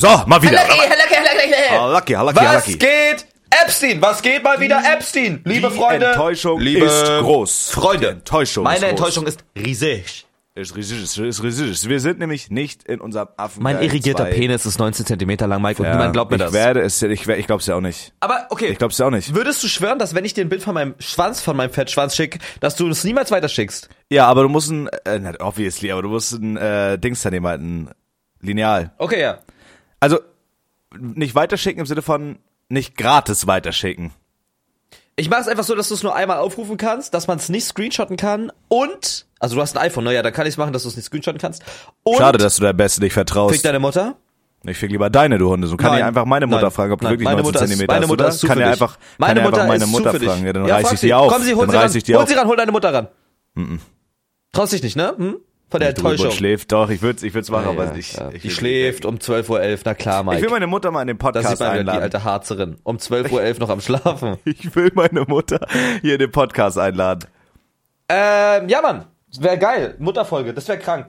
So, mal wieder. Lucky, lucky, lucky, lucky. Ah, lucky, lucky, Was geht? Epstein, was geht mal wieder Epstein? Liebe Die Freunde. Enttäuschung liebe ist groß. Freunde. Die Enttäuschung Meine ist groß. Enttäuschung ist riesig. Ist riesig, ist riesig, ist riesig. Wir sind nämlich nicht in unserem Affen. Mein irrigierter Penis ist 19 Zentimeter lang, Mike, und Ja, niemand glaubt mir ich das. werde es, ich, ich glaub's ja auch nicht. Aber okay. Ich glaub's ja auch nicht. Würdest du schwören, dass wenn ich dir ein Bild von meinem Schwanz, von meinem Fettschwanz schicke, dass du es niemals weiterschickst? Ja, aber du musst ein, äh, nicht obviously, aber du musst ein äh, Dings daneben halten, ein Lineal. Okay, ja. Also nicht weiterschicken im Sinne von nicht gratis weiterschicken. Ich mache es einfach so, dass du es nur einmal aufrufen kannst, dass man es nicht screenshotten kann und, also du hast ein iPhone, ne? Ja, da kann ich es machen, dass du es nicht screenshotten kannst. Und Schade, dass du der Beste nicht fick vertraust. deine Mutter. Ich fick lieber deine, du Hunde. So kann Nein. ich einfach meine Mutter Nein. fragen, ob du Nein. wirklich Meine 19 Mutter ist- Zentimeter meine hast, Mutter ist kann ja einfach, Meine kann Mutter einfach meine ist Mutter fragen. Ja, dann Ja, reiß ich sie. auf. Komm, sie, hol dann sie ran. hol sie ran, hol deine Mutter ran. Traust dich nicht, ne? Hm? Von der Enttäuschung. schläft doch, ich würd's, ich würd's machen, aber Ja, ich, ja. ich die will- schläft um 12.11 Uhr, na klar, Mike. Ich will meine Mutter mal in den sieht Podcast man wieder die einladen. alte Harzerin. Um 12.11 Uhr noch am Schlafen. Ich will meine Mutter hier in den Podcast einladen. ähm, ja, Mann. Das wäre geil. Mutterfolge, das wäre krank.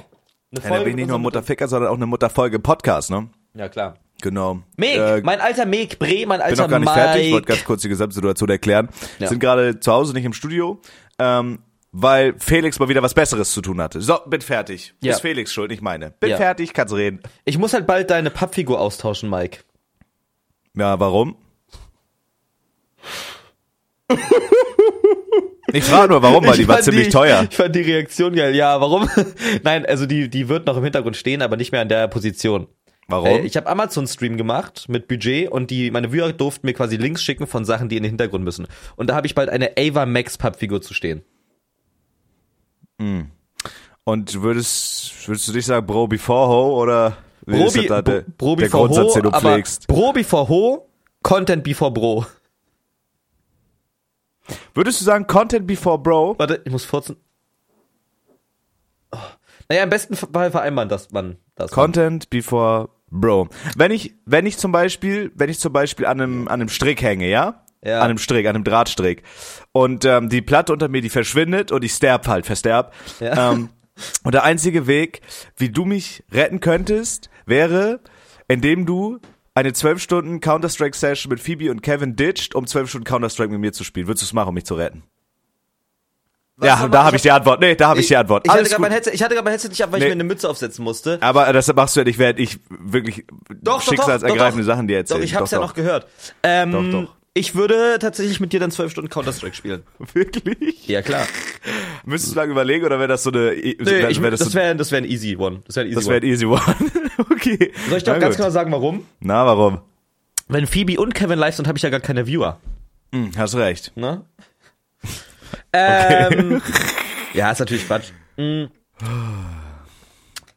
Eine Ja, dann bin ich nicht nur Mutterficker, sondern auch eine Mutterfolge Podcast, ne? Ja, klar. Genau. Meg, Äh, mein alter Meg, Bre, mein bin alter noch gar nicht Mike. fertig, ich wollte ganz kurz die Gesamtsituation erklären. Ja. Sind gerade zu Hause, nicht im Studio, ähm, weil Felix mal wieder was Besseres zu tun hatte. So, bin fertig. Ja. Ist Felix schuld, nicht meine. Bin Ja. fertig, kannst reden. Ich muss halt bald deine Pappfigur austauschen, Mike. Ja, warum? Ich frage nur, warum, weil die war ziemlich die, teuer. Ich fand die Reaktion geil. Ja, warum? Nein, also die, die wird noch im Hintergrund stehen, aber nicht mehr an der Position. Warum? Äh, ich habe Amazon-Stream gemacht mit Budget und die meine Viewer durften mir quasi Links schicken von Sachen, die in den Hintergrund müssen. Und da habe ich bald eine Ava Max Pappfigur zu stehen. Und würdest, würdest du dich sagen, Bro before Ho oder wie ist Bro, das da der, Bro der Grundsatz, Ho, den du pflegst? Bro before Ho, Content before Bro. Würdest du sagen, Content before Bro? Warte, ich muss furzen. Oh. Naja, im besten Fall vereinbaren das man das. Content before Bro. Wenn ich, wenn ich zum Beispiel, wenn ich zum Beispiel an einem, an einem Strick hänge, ja? Ja. An einem Strick, an einem Drahtstrick. Und ähm, die Platte unter mir, die verschwindet und ich sterb halt, versterb. Ja. Ähm, und der einzige Weg, wie du mich retten könntest, wäre, indem du eine 12 Stunden Counter-Strike-Session mit Phoebe und Kevin ditcht, um 12 Stunden Counter-Strike mit mir zu spielen. Würdest du es machen, um mich zu retten? ja, soll man- da habe ich die Antwort. Nee, da habe ich, die Antwort. Ich hatte gerade mein Headset, ich mein Headset nicht ab, weil Nee. ich mir eine Mütze aufsetzen musste. Aber das machst du ja nicht, während ich wirklich Doch, schicksalsergreifende Sachen dir erzähle. Doch, ich hab's Doch, ja doch. noch gehört. Ähm, Doch, doch. Ich würde tatsächlich mit dir dann zwölf Stunden Counter-Strike spielen. Wirklich? Ja, klar. Müsstest du lange überlegen oder wäre das so eine... Nee, wär, ich, wär das so, wäre das wär ein easy one. Das wäre ein easy das one. ein easy one. okay. Soll ich doch ganz gut. genau sagen, warum? Na, warum? Wenn Phoebe und Kevin live sind, habe ich ja gar keine Viewer. Hm, hast recht. Ne? Ähm, ja, ist natürlich Quatsch. Mm. Ähm,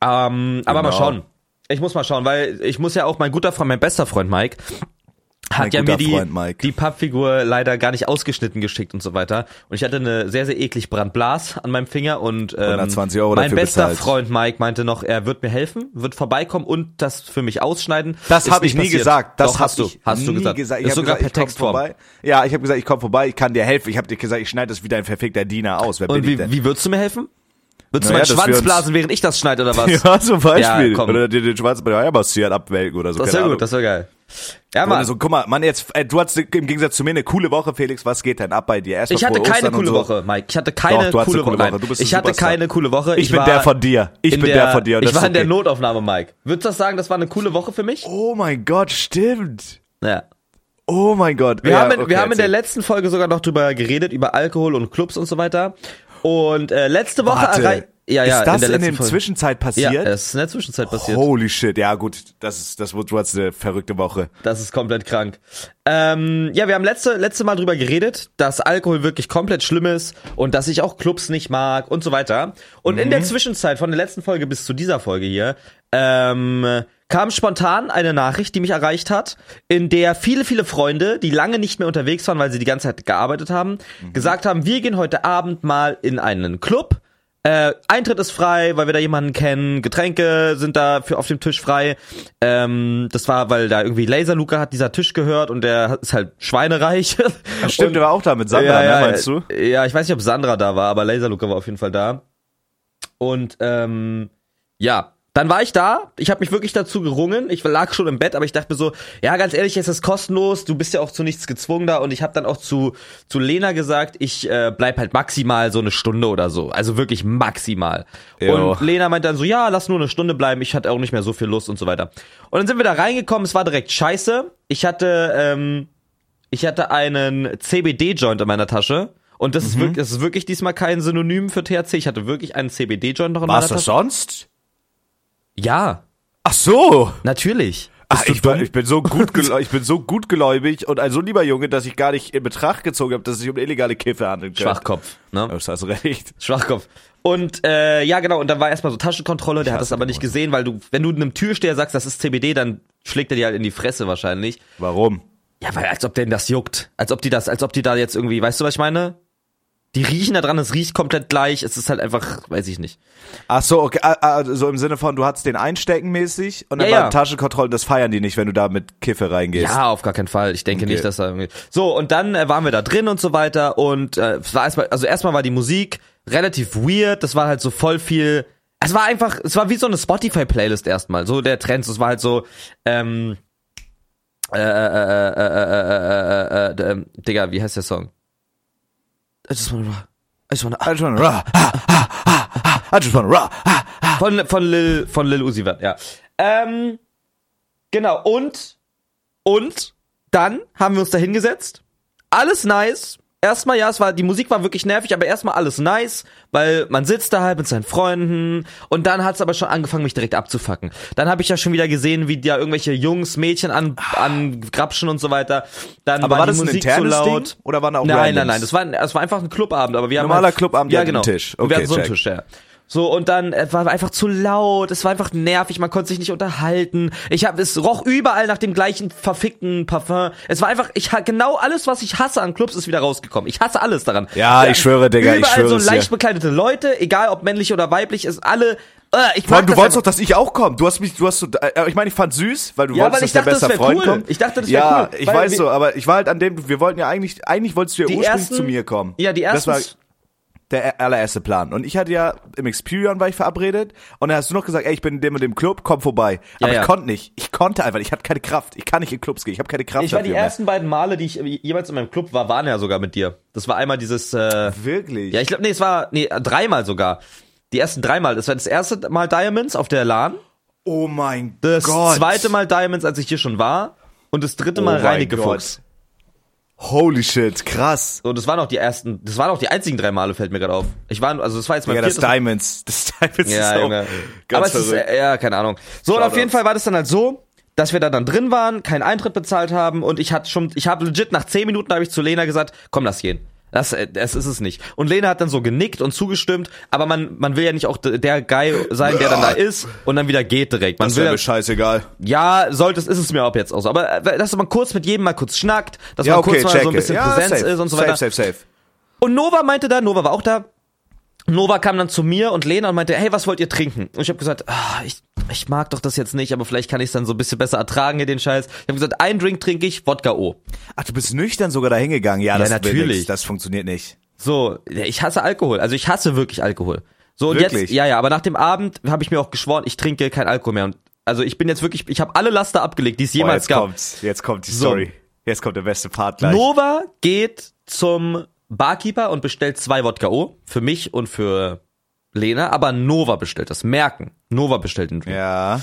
aber mal Genau. schauen. Ich muss mal schauen, weil ich muss ja auch mein guter Freund, mein bester Freund Mike, hat ja mir die, Mike. die Pappfigur leider gar nicht ausgeschnitten geschickt und so weiter. Und ich hatte eine sehr, sehr eklig Brandblas an meinem Finger und ähm, 120 Euro mein bester bezahlt. Freund Mike meinte noch, er wird mir helfen, wird vorbeikommen und das für mich ausschneiden. Das habe ich nie passiert. gesagt. Das Doch, hast du, ich hast du nie gesagt. gesagt. Ich ist sogar gesagt, per Textform. vorbei. Ja, ich habe gesagt, ich komme vorbei, ich kann dir helfen. Ich habe dir gesagt, ich schneide das wie dein verfickter Diener aus. Wer Und wie, wie würdest du mir helfen? Würdest Naja, du meinen Schwanz blasen, während ich das schneide oder was? Ja, zum Beispiel. Ja, oder dir den Schwarzen bei der Eiermassieren abwelken oder so. Das wäre gut, das wäre geil. Ja, Mann. Also, guck mal, Mann, jetzt, äh, du hattest im Gegensatz zu mir eine coole Woche, Felix. Was geht denn ab bei dir? Erstmal ich hatte keine Ostern coole so. Woche, Mike. Ich hatte keine Doch, coole, coole Woche. Woche. Du bist ein ich hatte Superstar. keine coole Woche. Ich bin war der von dir. Ich in bin der von dir ich war ist in der okay. Notaufnahme, Mike. Würdest du das sagen, das war eine coole Woche für mich? Oh mein Gott, stimmt. Ja. Oh mein Gott. Wir ja, haben, in, okay, wir haben in der letzten Folge sogar noch drüber geredet, über Alkohol und Clubs und so weiter. Und äh, letzte Woche Warte, errei- ja, ja, ist das in der in, Folge. Zwischenzeit Ja, passiert? es ist in der Zwischenzeit passiert. Holy shit, ja gut, das ist, das, du hattest eine verrückte Woche. Das ist komplett krank. Ähm, ja, wir haben letzte, letzte Mal drüber geredet, dass Alkohol wirklich komplett schlimm ist und dass ich auch Clubs nicht mag und so weiter. Und in der Zwischenzeit, von der letzten Folge bis zu dieser Folge hier, ähm, kam spontan eine Nachricht, die mich erreicht hat, in der viele, viele Freunde, die lange nicht mehr unterwegs waren, weil sie die ganze Zeit gearbeitet haben, gesagt haben, wir gehen heute Abend mal in einen Club. Äh, Eintritt ist frei, weil wir da jemanden kennen. Getränke sind da für auf dem Tisch frei. Ähm, das war, weil da irgendwie Laser Luca hat dieser Tisch gehört und der ist halt schweinereich. Stimmt, und, der war auch da mit Sandra, ja, ne, meinst du? Ja, ich weiß nicht, ob Sandra da war, aber Laser Luca war auf jeden Fall da. Und ähm, ja, Dann war ich da, ich habe mich wirklich dazu gerungen. Ich lag schon im Bett, aber ich dachte mir so, ja, ganz ehrlich, es ist kostenlos, du bist ja auch zu nichts gezwungen da und ich habe dann auch zu zu Lena gesagt, ich äh, bleib halt maximal so eine Stunde oder so, also wirklich maximal. Jo. Und Lena meint dann so, ja, lass nur eine Stunde bleiben, ich hatte auch nicht mehr so viel Lust und so weiter. Und dann sind wir da reingekommen, es war direkt scheiße. Ich hatte ähm, ich hatte einen CBD-Joint in meiner Tasche. Und das, ist wirklich, das ist wirklich diesmal kein Synonym für THC. Ich hatte wirklich einen CBD-Joint noch in War meiner Tasche. sonst? Ja, Ach so. natürlich. Ach, ich, war, ich bin so gut ich bin so gutgläubig und ein so lieber Junge, dass ich gar nicht in Betracht gezogen habe, dass es sich um illegale Kiffe handelt. Schwachkopf, ne? Das hast recht. Schwachkopf. Und äh, ja, genau, und dann war erstmal so Taschenkontrolle, der hat das aber nicht gesehen, weil du, wenn du einem Türsteher sagst, das ist CBD, dann schlägt er dir halt in die Fresse wahrscheinlich. Warum? Ja, weil als ob denen das juckt. Als ob die das, als ob die da jetzt irgendwie, weißt du, was ich meine? Die riechen da dran, es riecht komplett gleich, es ist halt einfach, weiß ich nicht. Ach so, okay, ah, ah, so im Sinne von, du hattest den einstecken mäßig und dann Ja, waren ja. Taschenkontrollen, das feiern die nicht, wenn du da mit Kiffe reingehst. Ja, auf gar keinen Fall. Ich denke Okay. nicht, dass da irgendwie. So, und dann äh, waren wir da drin und so weiter und äh, es war erstmal, also erstmal war die Musik relativ weird, das war halt so voll viel. Es war einfach, es war wie so eine Spotify-Playlist erstmal, so der Trend. Es war halt so, ähm, äh, äh, äh, äh, äh, äh, äh, äh, äh, Digga, wie heißt der Song? I just wanna, I just wanna, I just wanna ra, ha, ha, ha, ha, I just wanna ha. Von, von Lil, von Lil Uzi Vert, ja. Ähm, genau, und, und, dann haben wir uns da hingesetzt. Alles nice. Erstmal, ja, es war, die Musik war wirklich nervig, aber erstmal alles nice, weil man sitzt da halt mit seinen Freunden und dann hat's aber schon angefangen, mich direkt abzufacken. Dann habe ich ja schon wieder gesehen, wie da irgendwelche Jungs, Mädchen an, an Grapschen und so weiter. Dann Aber war die das ein Musik internes zu laut. Ding? Oder waren da auch Nein, Randoms? nein, nein, das war, ein- es war einfach ein Clubabend, aber wir haben Normaler halt, Clubabend, ja, genau. Tisch. Und wir Okay, hatten so einen check. Tisch, ja. So, und dann äh, war einfach zu laut, es war einfach nervig, man konnte sich nicht unterhalten. Ich habe es roch überall nach dem gleichen verfickten Parfum. Es war einfach, ich genau alles, was ich hasse an Clubs, ist wieder rausgekommen. Ich hasse alles daran. Ja, ich schwöre, Digga, ich überall schwöre so es dir. leicht bekleidete Leute, egal ob männlich oder weiblich, ist alle. Äh, ich Vor allem, du das wolltest doch, dass ich auch komme. Du hast mich, du hast so, äh, ich meine, ich fand süß, weil du Ja, wolltest, weil ich dass dachte, der das beste wär Freund cool. kommt. Ich dachte, das wär ja, cool, ich weil weiß so, aber ich war halt an dem, wir wollten ja eigentlich, eigentlich wolltest du ja ursprünglich ersten- zu mir kommen. Ja, die Das ersten. war der allererste Plan. Und ich hatte ja, im Experion war ich verabredet und dann hast du noch gesagt, ey, ich bin in dem und dem Club, komm vorbei. Aber ja. ich konnte nicht. Ich konnte einfach, ich hatte keine Kraft. Ich kann nicht in Clubs gehen, ich habe keine Kraft ich war die mehr. ersten beiden Male, die ich jemals in meinem Club war, waren ja sogar mit dir. Das war einmal dieses. Äh, Wirklich? Ja, ich glaube, nee, es war nee, dreimal sogar. Die ersten dreimal. Das war das erste Mal Diamonds auf der LAN, oh mein das Gott. zweite Mal Diamonds, als ich hier schon war und das dritte Oh Mal mein Reinigefuchs. Holy shit, krass. So, das waren auch die ersten, das waren auch die einzigen drei Male, fällt mir gerade auf. Ich war, also das war jetzt mein Ja, das Diamonds. Das Diamonds Ja, ist auch Junge. ganz Aber es ist, verrückt. ja, keine Ahnung. So, und auf jeden Fall war das dann halt so, dass wir da dann drin waren, keinen Eintritt bezahlt haben und ich hatte schon, ich habe legit nach zehn Minuten habe ich zu Lena gesagt, komm, lass gehen. Das, äh, das ist es nicht. Und Lena hat dann so genickt und zugestimmt, aber man, man will ja nicht auch der Guy sein, der dann da ist und dann wieder geht direkt. Man das will wäre mir scheißegal. ja, sollte es, ist es mir ab jetzt auch so. Aber äh, dass man kurz mit jedem mal kurz schnackt, dass Ja, man okay, kurz mal so ein bisschen ja, Präsenz safe. ist und so safe, weiter. Safe, safe, Und Nova meinte da, Nova war auch da. Nova kam dann zu mir und Lena und meinte, hey, was wollt ihr trinken? Und ich habe gesagt, ah, ich, ich mag doch das jetzt nicht, aber vielleicht kann ich es dann so ein bisschen besser ertragen, hier den Scheiß. Ich habe gesagt, einen Drink trinke ich, Wodka O. Ach, du bist nüchtern sogar da hingegangen. Ja, das will natürlich. nix. Das funktioniert nicht. So, ich hasse Alkohol. Also ich hasse wirklich Alkohol. So und Wirklich? jetzt, ja, ja, aber nach dem Abend habe ich mir auch geschworen, ich trinke kein Alkohol mehr. Und also ich bin jetzt wirklich, ich habe alle Laster abgelegt, die es jemals jetzt gab. kommt's. Jetzt kommt die So. Story. Jetzt kommt der beste Part gleich. Nova geht zum Barkeeper und bestellt zwei Wodka O für mich und für Lena, aber Nova bestellt das. Merken. Nova bestellt den Drink. Ja.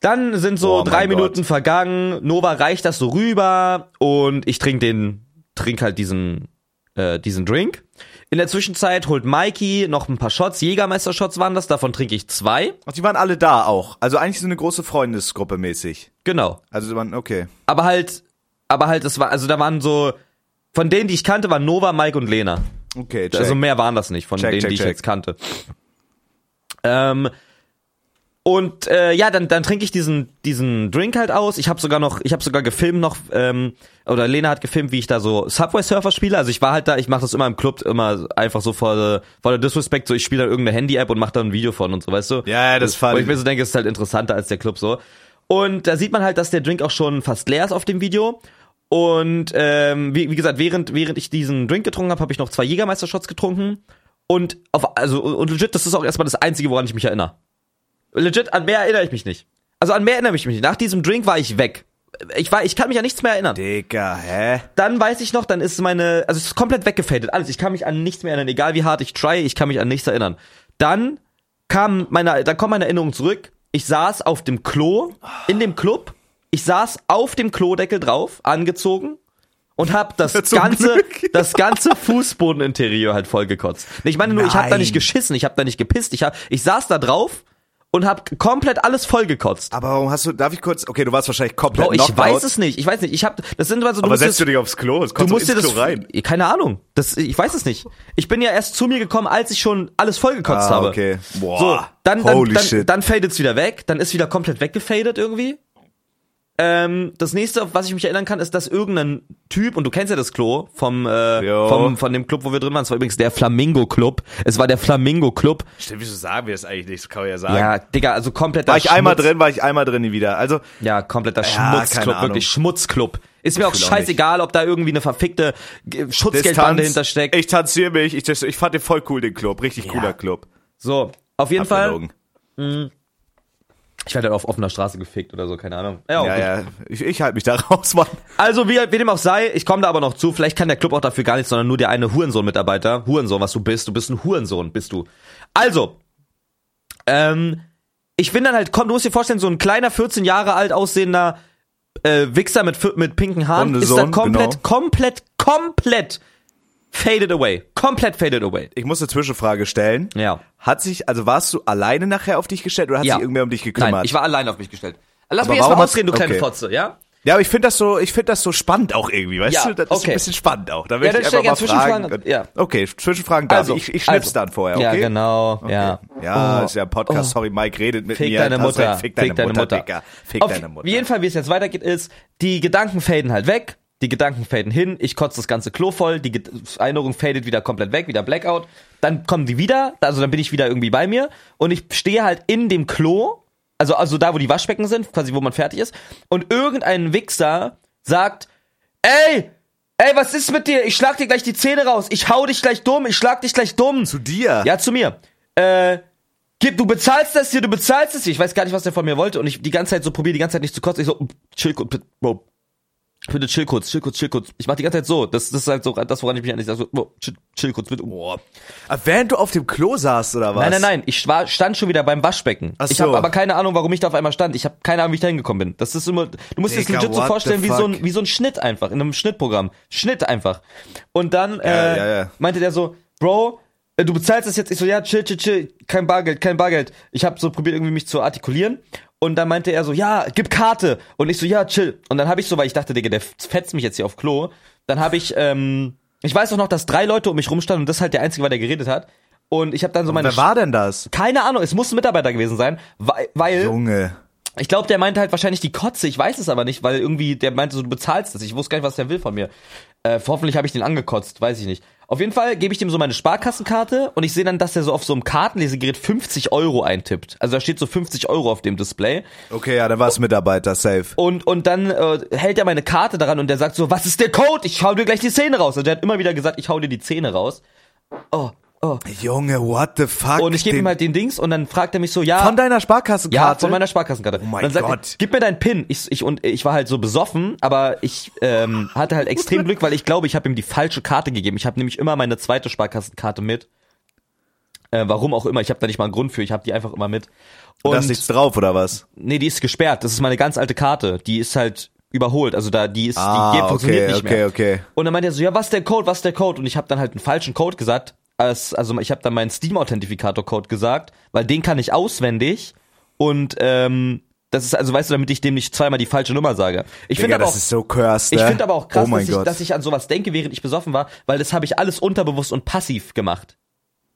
Dann sind so Oh drei Gott. Minuten vergangen. Nova reicht das so rüber und ich trinke den, trink halt diesen, äh, diesen Drink. In der Zwischenzeit holt Mikey noch ein paar Shots. Jägermeister-Shots waren das. Davon trinke ich zwei. Und die waren alle da auch. Also eigentlich so eine große Freundesgruppe mäßig. Genau. Also man, okay. Aber halt, aber halt, es war, also da waren so, von denen, die ich kannte, waren Nova, Mike und Lena. Okay, check. Also mehr waren das nicht von Check, denen, check, die ich jetzt kannte. Ähm, und äh, ja, dann, dann trinke ich diesen, diesen Drink halt aus. Ich habe sogar noch, ich habe sogar gefilmt noch, ähm, oder Lena hat gefilmt, wie ich da so Subway Surfer spiele. Also ich war halt da, ich mache das immer im Club, immer einfach so vor der, vor der Disrespect, so ich spiele da irgendeine Handy-App und mache da ein Video von und so, weißt du? Ja, das Wo fand ich mir so denke, es ist halt interessanter als der Club so. Und da sieht man halt, dass der Drink auch schon fast leer ist auf dem Video. Und ähm, wie, wie gesagt, während, während ich diesen Drink getrunken habe, habe ich noch zwei Jägermeister-Shots getrunken. Und auf, also und legit, das ist auch erstmal das Einzige, woran ich mich erinnere. Legit, an mehr erinnere ich mich nicht. Also an mehr erinnere ich mich nicht. Nach diesem Drink war ich weg. Ich war, ich kann mich an nichts mehr erinnern. Digga, hä? Dann weiß ich noch, dann ist meine, also es ist komplett weggefadet. Alles. Ich kann mich an nichts mehr erinnern. Egal wie hart ich try, ich kann mich an nichts erinnern. Dann kam meine, dann kommt meine Erinnerung zurück. Ich saß auf dem Klo, in dem Club. Ich saß auf dem Klodeckel drauf, angezogen und hab das Zum ganze, Glück. das ganze Fußbodeninterieur halt vollgekotzt. Ich meine nur, ich hab da Nein. nicht geschissen, ich hab da nicht gepisst, ich hab, ich saß da drauf und hab komplett alles vollgekotzt. Aber warum hast du, darf ich kurz, okay, du warst wahrscheinlich komplett Bro, ich knocked weiß es nicht, ich weiß nicht, ich hab, das sind also, du Aber musst setzt du dich aufs Klo? Es Du kommt musst dir ins das Klo rein. keine Ahnung. Das ich weiß es nicht. Ich bin ja erst zu mir gekommen, als ich schon alles vollgekotzt Ah, habe. okay. Boah. So, dann dann Holy dann, shit. dann fadet's wieder weg, dann ist wieder komplett weggefadet irgendwie. Ähm, das nächste, auf was ich mich erinnern kann, ist, dass irgendein Typ und du kennst ja das Klo vom äh, vom von dem Club, wo wir drin waren. Es war übrigens der Flamingo Club. Es war der Flamingo Club. Stimmt, wieso sagen wir das eigentlich nicht? Das kann man ja sagen. Ja, Digga, also kompletter War ich einmal Schmutz. drin, war ich einmal drin nie wieder. Also, Ja, kompletter Ja, Schmutzclub, wirklich Schmutzclub. Ist mir auch fühl auch scheißegal, ob da irgendwie eine verfickte Schutzgeldbande hintersteckt. ich tanziere mich, ich, ich fand den voll cool, den Club. Richtig Ja. cooler Club. So, auf jeden Fall. Abgelogen. Ich werde auf offener Straße gefickt oder so, keine Ahnung. Ja, Ja, ja, ich, ich halte mich da raus, Mann. Also, wie, wie dem auch sei, ich komme da aber noch zu. Vielleicht kann der Club auch dafür gar nichts, sondern nur der eine Hurensohn-Mitarbeiter. Hurensohn, was du bist. Du bist ein Hurensohn, bist du. Also, ähm, ich bin dann halt, komm, du musst dir vorstellen, so ein kleiner 14 Jahre alt aussehender äh, Wichser mit, mit pinken Haaren ist dann komplett, genau. komplett, komplett faded away. Komplett faded away. Ich muss eine Zwischenfrage stellen. Ja. Hat sich, also warst du alleine nachher auf dich gestellt oder hat Ja. sich irgendwer um dich gekümmert? Nein, ich war allein auf mich gestellt. Lass Aber mich jetzt mal ausreden, du kleine okay. Fotze, ja? ja, aber ich finde das so, ich finde das so spannend auch irgendwie, weißt Ja, du? Das ist okay. ein bisschen spannend auch. Da Ja, will dann ich einfach mal gerne fragen. Zwischenfragen. Ja. Okay, Zwischenfragen darf Also, ich. Ich, schnipp's also. dann vorher, okay? Ja, genau, ja. Ja, Oh. ist ja ein Podcast. Sorry, Mike redet mit Fick mir. deine Hast recht. Mutter. Fick deine, Mutter, Digga. Fick Auf deine Mutter. jeden Fall, wie es jetzt weitergeht, ist, die Gedanken faden halt weg. Die Gedanken faden hin. Ich kotze das ganze Klo voll. Die Erinnerung fadet wieder komplett weg, wieder Blackout. Dann kommen die wieder. Also dann bin ich wieder irgendwie bei mir. Und ich stehe halt in dem Klo. Also, also da, wo die Waschbecken sind, quasi wo man fertig ist. Und irgendein Wichser sagt, ey, ey, was ist mit dir? Ich schlag dir gleich die Zähne raus. Ich hau dich gleich dumm. Ich schlag dich gleich dumm. Zu dir? Ja, zu mir. Äh, gib, du bezahlst das hier, du bezahlst das hier. Ich weiß gar nicht, was der von mir wollte. Und ich die ganze Zeit so probiere, die ganze Zeit nicht zu kotzen. Ich so, chill Bro. Bitte chill kurz, chill kurz, chill kurz. Ich mach die ganze Zeit so. Das, das ist halt so das, woran ich mich eigentlich sage. So, Bro, chill, chill kurz, bitte. Boah. Aber während du auf dem Klo saßt, oder was? Nein, nein, nein. Ich war, stand schon wieder beim Waschbecken. Ach Ich so. habe aber keine Ahnung, warum ich da auf einmal stand. Ich habe keine Ahnung, wie ich da hingekommen bin. Das ist immer. Du musst dir das legit so vorstellen wie so ein wie so ein Schnitt einfach in einem Schnittprogramm. Schnitt einfach. Und dann äh, ja, ja. meinte der so, Bro, äh, du bezahlst das jetzt. Ich so, ja, chill, chill, chill. Kein Bargeld, kein Bargeld. Ich habe so probiert irgendwie mich zu artikulieren. Und dann meinte er so, ja, gib Karte. Und ich so, ja, chill. Und dann habe ich so, weil ich dachte, Digga, der fetzt mich jetzt hier auf Klo. Dann habe ich, ähm, ich weiß auch noch, dass drei Leute um mich rumstanden und das halt der Einzige war, der geredet hat. Und ich habe dann so meine Wer war denn das? keine Ahnung, es muss ein Mitarbeiter gewesen sein, weil, weil Junge. ich glaube, der meinte halt wahrscheinlich die Kotze, ich weiß es aber nicht, weil irgendwie der meinte so, du bezahlst das. Ich wusste gar nicht, was der will von mir. Äh, hoffentlich habe ich den angekotzt, weiß ich nicht. Auf jeden Fall gebe ich dem so meine Sparkassenkarte und ich sehe dann, dass der so auf so einem Kartenlesegerät 50 Euro eintippt. Also da steht so 50 Euro auf dem Display. Okay, ja, dann war es Mitarbeiter, safe. Und, und dann äh, hält er meine Karte daran und der sagt so, was ist der Code? Ich hau dir gleich die Zähne raus. Also der hat immer wieder gesagt, ich hau dir die Zähne raus. Oh, oh. Junge, what the fuck? Und ich gebe ihm halt den Dings und dann fragt er mich so, ja. Von deiner Sparkassenkarte? Ja, von meiner Sparkassenkarte. Oh mein dann sagt Gott. Er, gib mir deinen PIN. Ich, ich, und ich war halt so besoffen, aber ich ähm, hatte halt extrem Glück, weil ich glaube, ich habe ihm die falsche Karte gegeben. Ich habe nämlich immer meine zweite Sparkassenkarte mit. Äh, warum auch immer, ich habe da nicht mal einen Grund für, ich habe die einfach immer mit. Und da ist nichts drauf, oder was? nee, die ist gesperrt. Das ist meine ganz alte Karte. Die ist halt überholt. Also da, die ist, Ah, die funktioniert okay, nicht okay, mehr. okay. Und dann meinte er so, ja, was ist der Code, was ist der Code? Und ich habe dann halt einen falschen Code gesagt. Als, also ich habe dann meinen Steam-Authentifikator-Code gesagt, weil den kann ich auswendig. Und ähm, das ist, also weißt du, damit ich dem nicht zweimal die falsche Nummer sage. Ich finde aber das auch, ist so cursed, ich ne? finde aber auch krass, oh dass, ich, dass ich an sowas denke, während ich besoffen war, weil das habe ich alles unterbewusst und passiv gemacht.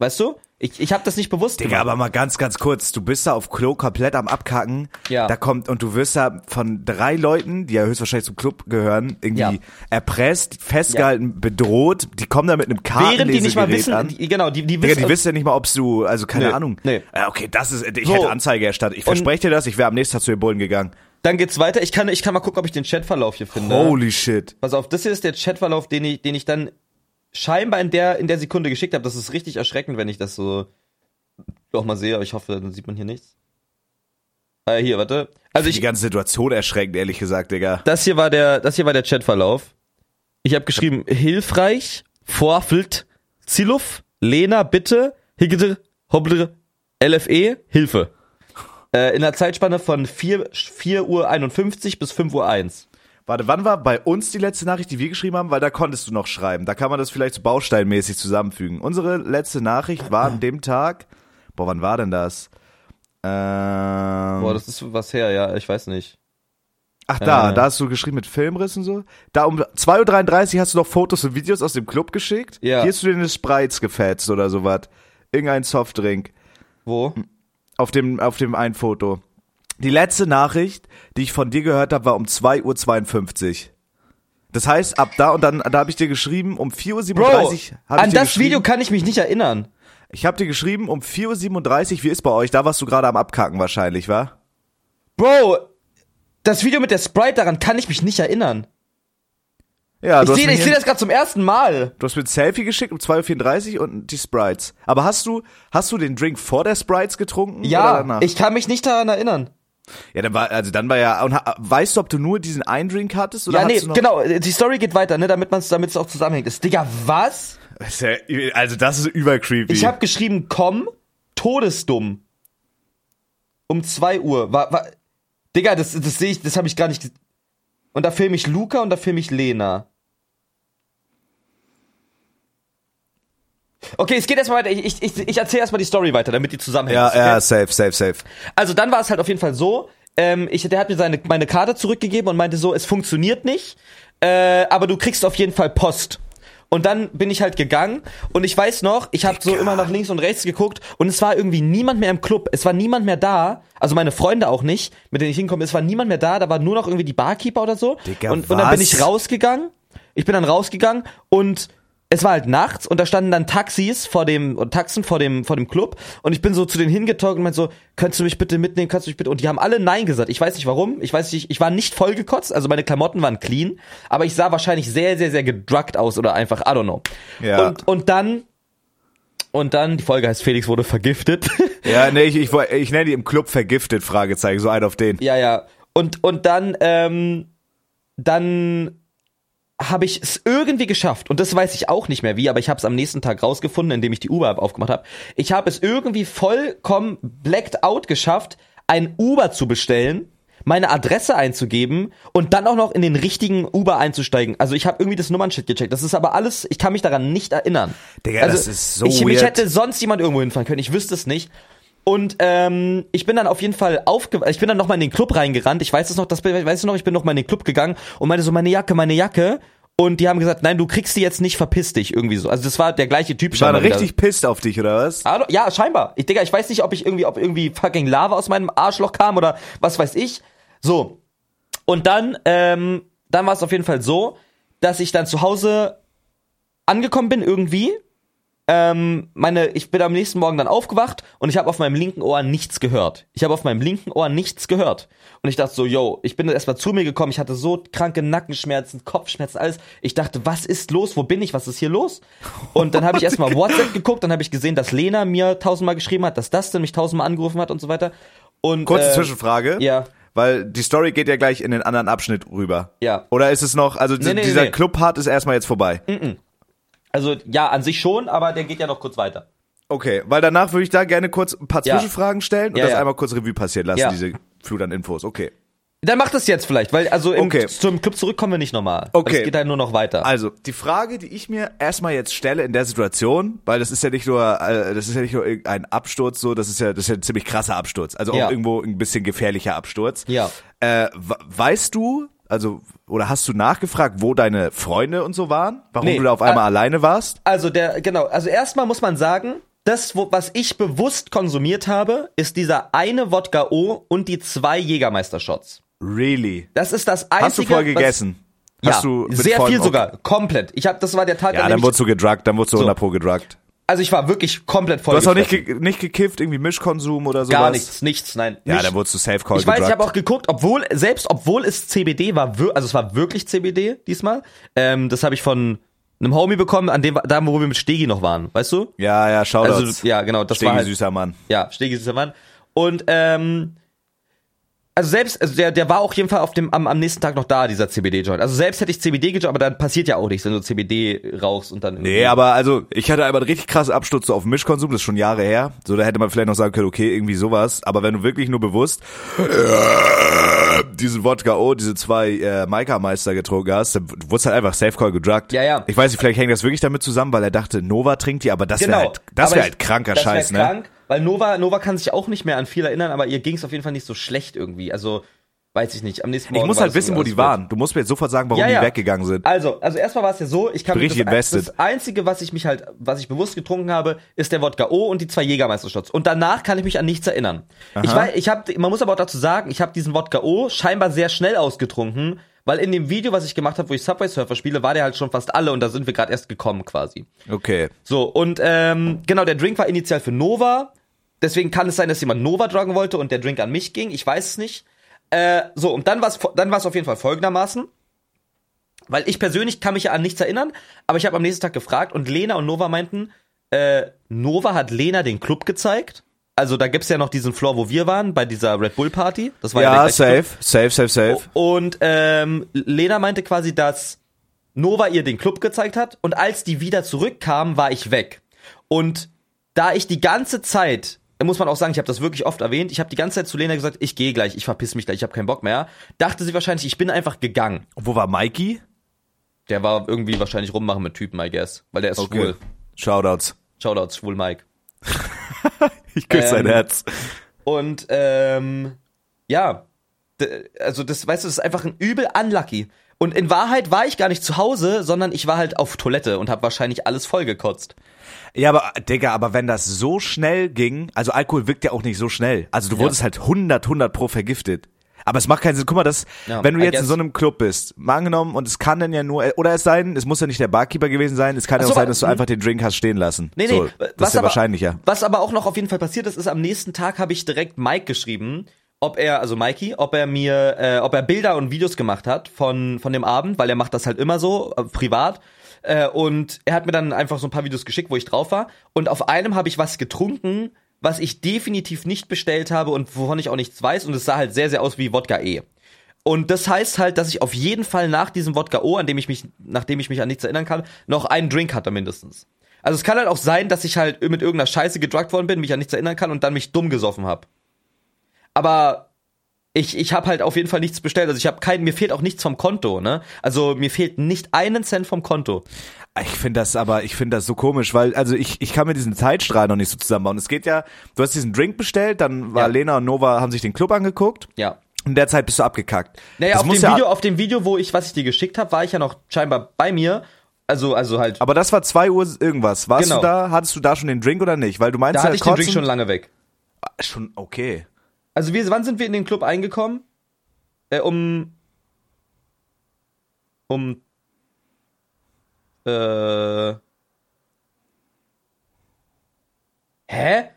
Weißt du? Ich, ich habe das nicht bewusst Digga, gemacht. aber mal ganz, ganz kurz. Du bist da auf Klo komplett am Abkacken. Ja. Da kommt, und du wirst da von drei Leuten, die ja höchstwahrscheinlich zum Club gehören, irgendwie Ja. erpresst, festgehalten, bedroht. Die kommen da mit einem Kartenlesegerät Während die nicht mal wissen, an. die, genau, die, die Digga, wissen, die wissen ja nicht mal, ob du, also keine Nee, Ahnung. nee. Ja, okay, das ist, ich So. hätte Anzeige erstattet. Ich verspreche dir das, ich wäre am nächsten Tag zu den Bullen gegangen. dann geht's weiter. Ich kann, ich kann mal gucken, ob ich den Chatverlauf hier finde. Holy shit. Pass auf, das hier ist der Chatverlauf, den ich, den ich dann scheinbar in der, in der Sekunde geschickt habe. Das ist richtig erschreckend, wenn ich das so doch mal sehe, aber ich hoffe, dann sieht man hier nichts. Äh, hier, warte. Also Die ich, ganze Situation erschreckend, ehrlich gesagt, Digga. das hier war der, das hier war der Chatverlauf. Ich habe geschrieben, hilfreich, Vorfeld, Ziluf, Lena, bitte, Higde, Hobble, LFE, Hilfe. Äh, in der Zeitspanne von 4, 4 Uhr 51 bis 5 Uhr 1. Warte, wann war bei uns die letzte Nachricht, die wir geschrieben haben? Weil da konntest du noch schreiben. Da kann man das vielleicht so bausteinmäßig zusammenfügen. Unsere letzte Nachricht war an dem Tag. Boah, wann war denn das? Ähm, Boah, das ist was her, ja, ich weiß nicht. ach, da, äh. da hast du geschrieben mit Filmriss und so. Da um 2.33 Uhr hast du noch Fotos und Videos aus dem Club geschickt. Ja. Hier hast du dir eine Sprites gefetzt oder sowas. Irgendein Softdrink. Wo? Auf dem, auf dem einen Foto. Die letzte Nachricht, die ich von dir gehört habe, war um 2.52 Uhr. Das heißt, ab da und dann, da habe ich dir geschrieben, um 4.37 Bro, Uhr ich an das Video kann ich mich nicht erinnern. Ich habe dir geschrieben, um 4.37 Uhr, wie ist bei euch? Da warst du gerade am Abkacken wahrscheinlich, wa? Bro, das Video mit der Sprite, daran kann ich mich nicht erinnern. Ja, Ich sehe seh das gerade zum ersten Mal. du hast mir ein Selfie geschickt um 2.34 Uhr und die Sprites. Aber hast du, hast du den Drink vor der Sprites getrunken? oder Ja, danach? ich kann mich nicht daran erinnern. Ja, dann war, also dann war ja, und weißt du, ob du nur diesen einen Drink hattest? Oder Ja, nee, genau, die Story geht weiter, ne, damit man's, damit es auch zusammenhängt. Ist, Digga, was? Also das ist übercreepy. Ich habe geschrieben, komm, todesdumm. Um 2 Uhr. War, war, Digga, das, das sehe ich, das habe ich gar nicht. Und da filme ich Luca und da filme ich Lena. Okay, es geht erstmal weiter. Ich, ich, ich, ich erzähle erstmal die Story weiter, damit die zusammenhängt. Ja, okay? ja, safe, safe, safe. Also dann war es halt auf jeden Fall so, ähm, ich, der hat mir seine, meine Karte zurückgegeben und meinte so, es funktioniert nicht, äh, aber du kriegst auf jeden Fall Post. Und dann bin ich halt gegangen und ich weiß noch, ich habe so immer nach links und rechts geguckt und es war irgendwie niemand mehr im Club. Es war niemand mehr da, also meine Freunde auch nicht, mit denen ich hinkomme. Es war niemand mehr da, da war nur noch irgendwie die Barkeeper oder so. Digga, und, und dann bin ich rausgegangen. Ich bin dann rausgegangen und es war halt nachts und da standen dann Taxis vor dem und Taxen vor dem vor dem Club und ich bin so zu denen hingetalkt und meinte so, könntest du mich bitte mitnehmen, kannst du mich bitte und die haben alle nein gesagt. Ich weiß nicht warum, ich weiß nicht, ich war nicht vollgekotzt, also meine Klamotten waren clean, aber ich sah wahrscheinlich sehr sehr sehr gedruckt aus oder einfach I don't know. Ja. Und und dann und dann die Folge heißt Felix wurde vergiftet. Ja, nee, ich, ich, ich nenne die im Club vergiftet, Fragezeichen, so ein auf den. Ja, ja. Und, und dann, ähm, dann habe ich es irgendwie geschafft, und das weiß ich auch nicht mehr wie, aber ich habe es am nächsten Tag rausgefunden, indem ich die Uber-App aufgemacht habe. Ich habe es irgendwie vollkommen blacked out geschafft, ein Uber zu bestellen, meine Adresse einzugeben und dann auch noch in den richtigen Uber einzusteigen. Also ich habe irgendwie das Nummernshit gecheckt. Das ist aber alles, ich kann mich daran nicht erinnern. Digga, also das ist so ich, Mich weird. hätte sonst jemand irgendwo hinfahren können, ich wüsste es nicht. Und ähm, ich bin dann auf jeden Fall aufge ich bin dann noch mal in den Club reingerannt. Ich weiß es noch, das weißt du noch, ich bin noch mal in den Club gegangen und meinte so meine Jacke, meine Jacke und die haben gesagt, nein, du kriegst die jetzt nicht, verpiss dich irgendwie so. Also das war der gleiche Typ Ich war richtig pisst auf dich, oder was? Hallo? Ja, scheinbar. Ich Digga, ich weiß nicht, ob ich irgendwie ob irgendwie fucking Lava aus meinem Arschloch kam oder was weiß ich. So. Und dann ähm dann war es auf jeden Fall so, dass ich dann zu Hause angekommen bin irgendwie ähm, meine, ich bin am nächsten Morgen dann aufgewacht und ich habe auf meinem linken Ohr nichts gehört. Ich habe auf meinem linken Ohr nichts gehört. Und ich dachte so, yo, ich bin erstmal zu mir gekommen, ich hatte so kranke Nackenschmerzen, Kopfschmerzen, alles. Ich dachte, was ist los? Wo bin ich? Was ist hier los? Und dann habe ich erstmal WhatsApp geguckt, dann habe ich gesehen, dass Lena mir tausendmal geschrieben hat, dass Dustin mich tausendmal angerufen hat und so weiter. Und, Kurze äh, Zwischenfrage. ja. Weil die Story geht ja gleich in den anderen Abschnitt rüber. Ja. Oder ist es noch, also Nee, nee, dieser nee. Club-Part ist erstmal jetzt vorbei. Also ja, an sich schon, aber der geht ja noch kurz weiter. Okay, weil danach würde ich da gerne kurz ein paar Ja. Zwischenfragen stellen und Ja, das ja. einmal kurz Revue passieren lassen, diese Flut an Infos. Okay. Dann mach das jetzt vielleicht, weil also im, Okay. zum Club zurück kommen wir nicht nochmal. Okay. Es geht halt nur noch weiter. Also, die Frage, die ich mir erstmal jetzt stelle in der Situation, weil das ist ja nicht nur, äh, das ist ja nicht nur ein Absturz, so, das ist ja, das ist ja ein ziemlich krasser Absturz. Also auch irgendwo ein bisschen gefährlicher Absturz. Ja. Äh, we- weißt du, also, oder hast du nachgefragt, wo deine Freunde und so waren? Warum Nee. du da auf einmal Ah. alleine warst? Also der, genau, also erstmal muss man sagen, das, wo, was ich bewusst konsumiert habe, ist dieser eine Wodka O und die zwei Jägermeister-Shots. Really? Das ist das einzige. Hast du voll was- gegessen? Ja, Hast du mit sehr viel sogar, komplett. Ich habe, das war der Tag, Ja, an dem dann wurdest du gedruckt, dann wurdest du 100 pro gedruckt. Also ich war wirklich komplett voll. Du hast auch nicht, ge nicht gekifft, irgendwie Mischkonsum oder sowas? gar nichts, nichts, nein. Ja, nicht. dann wurdest du safe call Ich weiß, ich habe auch geguckt, obwohl selbst obwohl es CBD war, also es war wirklich CBD diesmal. Ähm, das habe ich von einem Homie bekommen, an dem da wo wir mit Stegi noch waren, weißt du? Ja, ja, Shoutouts. Also ja, genau, das Stegi, war halt, süßer Mann. Ja, Stegi süßer Mann. Und ähm, Also selbst, also der, der war auch jeden Fall auf dem, am, am nächsten Tag noch da, dieser CBD-Joint. Also selbst hätte ich CBD gejoint, aber dann passiert ja auch nichts, wenn du CBD rauchst und dann. Nee, aber also ich hatte einmal einen richtig krassen Absturz so auf Mischkonsum, das ist schon Jahre her. So, da hätte man vielleicht noch sagen können, okay, irgendwie sowas. Aber wenn du wirklich nur bewusst diesen Wodka O, diese zwei äh, Maika-Meister getrunken hast, dann wurdest halt einfach Safe Call gedruckt. Ja, ja. Ich weiß nicht, vielleicht hängt das wirklich damit zusammen, weil er dachte, Nova trinkt die, aber das Genau. wäre halt, das wäre halt kranker das Scheiß, ne? Weil Nova, Nova kann sich auch nicht mehr an viel erinnern, aber ihr ging es auf jeden Fall nicht so schlecht irgendwie. Also, weiß ich nicht. Am nächsten Ich Morgen muss war halt wissen, wo die waren. Du musst mir jetzt sofort sagen, warum Ja, ja. die weggegangen sind. Also, also erstmal war es ja so, ich kann richtig das, das einzige, was ich mich halt, was ich bewusst getrunken habe, ist der Wodka O und die zwei Jägermeistershots. Und danach kann ich mich an nichts erinnern. Ich weiß, ich habe, man muss aber auch dazu sagen, ich habe diesen Wodka O scheinbar sehr schnell ausgetrunken, weil in dem Video, was ich gemacht habe, wo ich Subway Surfer spiele, war der halt schon fast alle und da sind wir gerade erst gekommen quasi. Okay. So, und ähm, genau, der Drink war initial für Nova. Deswegen kann es sein, dass jemand Nova druggen wollte und der Drink an mich ging. Ich weiß es nicht. Äh, so, und dann war es dann war's auf jeden Fall folgendermaßen. Weil ich persönlich kann mich ja an nichts erinnern, aber ich habe am nächsten Tag gefragt und Lena und Nova meinten, äh, Nova hat Lena den Club gezeigt. Also da gibt's ja noch diesen Floor, wo wir waren, bei dieser Red Bull Party. Das war ja, Ja, safe, safe, safe, safe. Und ähm, Lena meinte quasi, dass Nova ihr den Club gezeigt hat und als die wieder zurückkam, war ich weg. Und da ich die ganze Zeit, muss man auch sagen, ich habe das wirklich oft erwähnt, ich habe die ganze Zeit zu Lena gesagt, ich gehe gleich, ich verpiss mich gleich, ich habe keinen Bock mehr, dachte sie wahrscheinlich, ich bin einfach gegangen. Und wo war Mikey? Der war irgendwie wahrscheinlich rummachen mit Typen, I guess, weil der ist schwul. Shoutouts. Shoutouts, schwul Mike. Ich küsse sein Ähm, Herz. Und ähm, ja, also das, weißt du, das ist einfach ein übel unlucky. Und in Wahrheit war ich gar nicht zu Hause, sondern ich war halt auf Toilette und habe wahrscheinlich alles vollgekotzt. Ja, aber Digga, aber wenn das so schnell ging, also Alkohol wirkt ja auch nicht so schnell. Also du wurdest halt 100, 100 pro vergiftet. Aber es macht keinen Sinn. Guck mal, das, Ja, wenn du I jetzt in so einem Club bist, mal angenommen, und es kann dann ja nur, oder es sein, es muss ja nicht der Barkeeper gewesen sein, es kann ja Ach so, auch sein, dass du einfach den Drink hast stehen lassen. Nee, nee, so, das ist ja aber, wahrscheinlicher. Was aber auch noch auf jeden Fall passiert ist, ist am nächsten Tag habe ich direkt Mike geschrieben, ob er, also Mikey, ob er mir, äh, ob er Bilder und Videos gemacht hat von, von dem Abend, weil er macht das halt immer so, äh, privat. Äh, und er hat mir dann einfach so ein paar Videos geschickt, wo ich drauf war. Und auf einem habe ich was getrunken, was ich definitiv nicht bestellt habe und wovon ich auch nichts weiß. Und es sah halt sehr, sehr aus wie Wodka E. Und das heißt halt, dass ich auf jeden Fall nach diesem Wodka O, an dem ich mich, nachdem ich mich an nichts erinnern kann, noch einen Drink hatte mindestens. Also es kann halt auch sein, dass ich halt mit irgendeiner Scheiße gedruckt worden bin, mich an nichts erinnern kann und dann mich dumm gesoffen hab. Aber ich, ich habe halt auf jeden Fall nichts bestellt. Also ich habe kein, mir fehlt auch nichts vom Konto, ne? Also mir fehlt nicht einen Cent vom Konto. Ich finde das aber, ich finde das so komisch, weil, also ich, ich kann mir diesen Zeitstrahl noch nicht so zusammenbauen. Es geht ja, du hast diesen Drink bestellt, dann war Ja. Lena und Nova, haben sich den Club angeguckt. Ja. In der Zeit bist du abgekackt. Naja, Das auf dem ja- Video, auf dem Video, wo ich, was ich dir geschickt habe, war ich ja noch scheinbar bei mir. Also, also halt. Aber das war zwei Uhr irgendwas. Warst Genau. du da, hattest du da schon den Drink oder nicht? Weil du meinst da ja hatte ich den Drink kotzen- schon lange weg. schon okay. Also wir, wann sind wir in den Club eingekommen? Äh, um um äh Hä?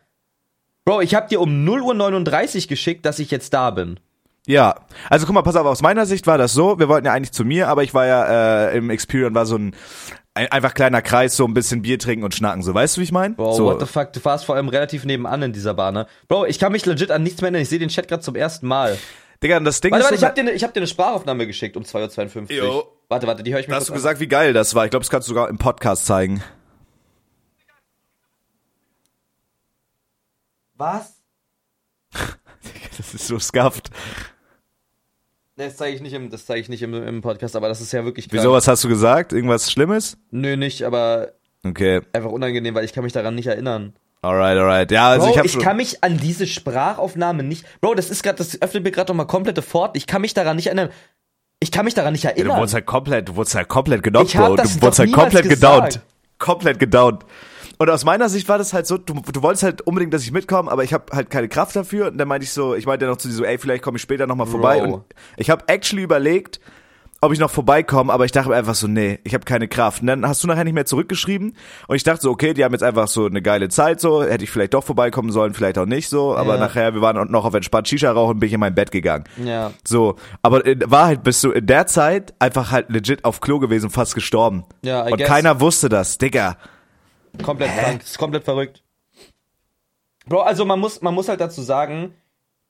Bro, ich hab dir um 0 Uhr 39 geschickt, dass ich jetzt da bin. Ja, also guck mal, pass auf, aus meiner Sicht war das so, wir wollten ja eigentlich zu mir, aber ich war ja äh, im Experience, war so ein, ein einfach kleiner Kreis, so ein bisschen Bier trinken und schnacken, so, weißt du, wie ich meine? Bro, so. what the fuck, du warst vor allem relativ nebenan in dieser Bar, ne? Bro, ich kann mich legit an nichts mehr erinnern, ich sehe den Chat gerade zum ersten Mal. Digga, und das Ding Warte, ist, warte, ich so, hab dir ne, ich hab dir eine Sprachaufnahme geschickt um 2.52 Uhr. Jo. Warte, warte, die höre ich mir da kurz hast du an. gesagt, wie geil das war. Ich glaube, das kannst du sogar im Podcast zeigen. Was? Das ist so scuffed. Das zeige ich nicht im, das zeige ich nicht im, im Podcast, aber das ist ja wirklich krass. Wieso, was hast du gesagt? Irgendwas Schlimmes? Nö, nicht, aber Okay, einfach unangenehm, weil ich kann mich daran nicht erinnern. alright, alright. Ja, also Bro, ich hab ich, kann mich an diese Sprachaufnahme nicht. Bro, das ist gerade, das öffnet mir gerade noch mal komplette Fort. Ich kann mich daran nicht erinnern. Ich kann mich daran nicht Ja, du erinnern. wurdest halt komplett, du wurdest halt komplett gedownt, Bro. Du wurdest halt komplett gedownt. Komplett gedownt. Und aus meiner Sicht war das halt so, du, du wolltest halt unbedingt, dass ich mitkomme, aber ich habe halt keine Kraft dafür. Und dann meinte ich so, ich meinte ja noch zu dir so, ey, vielleicht komme ich später nochmal vorbei. Bro. Und ich habe actually überlegt, ob ich noch vorbeikomme, aber ich dachte mir einfach so, nee, ich habe keine Kraft. Und dann hast du nachher nicht mehr zurückgeschrieben. Und ich dachte so, okay, die haben jetzt einfach so eine geile Zeit so, hätte ich vielleicht doch vorbeikommen sollen, vielleicht auch nicht so. Aber Ja. nachher, wir waren noch auf entspannt Shisha rauchen, bin ich in mein Bett gegangen. Ja. So, aber in Wahrheit bist du in der Zeit einfach halt legit auf Klo gewesen, fast gestorben. Ja, I Und guess. keiner wusste das, Digga. Komplett krank. Das ist komplett verrückt. Bro, also man muss, man muss halt dazu sagen,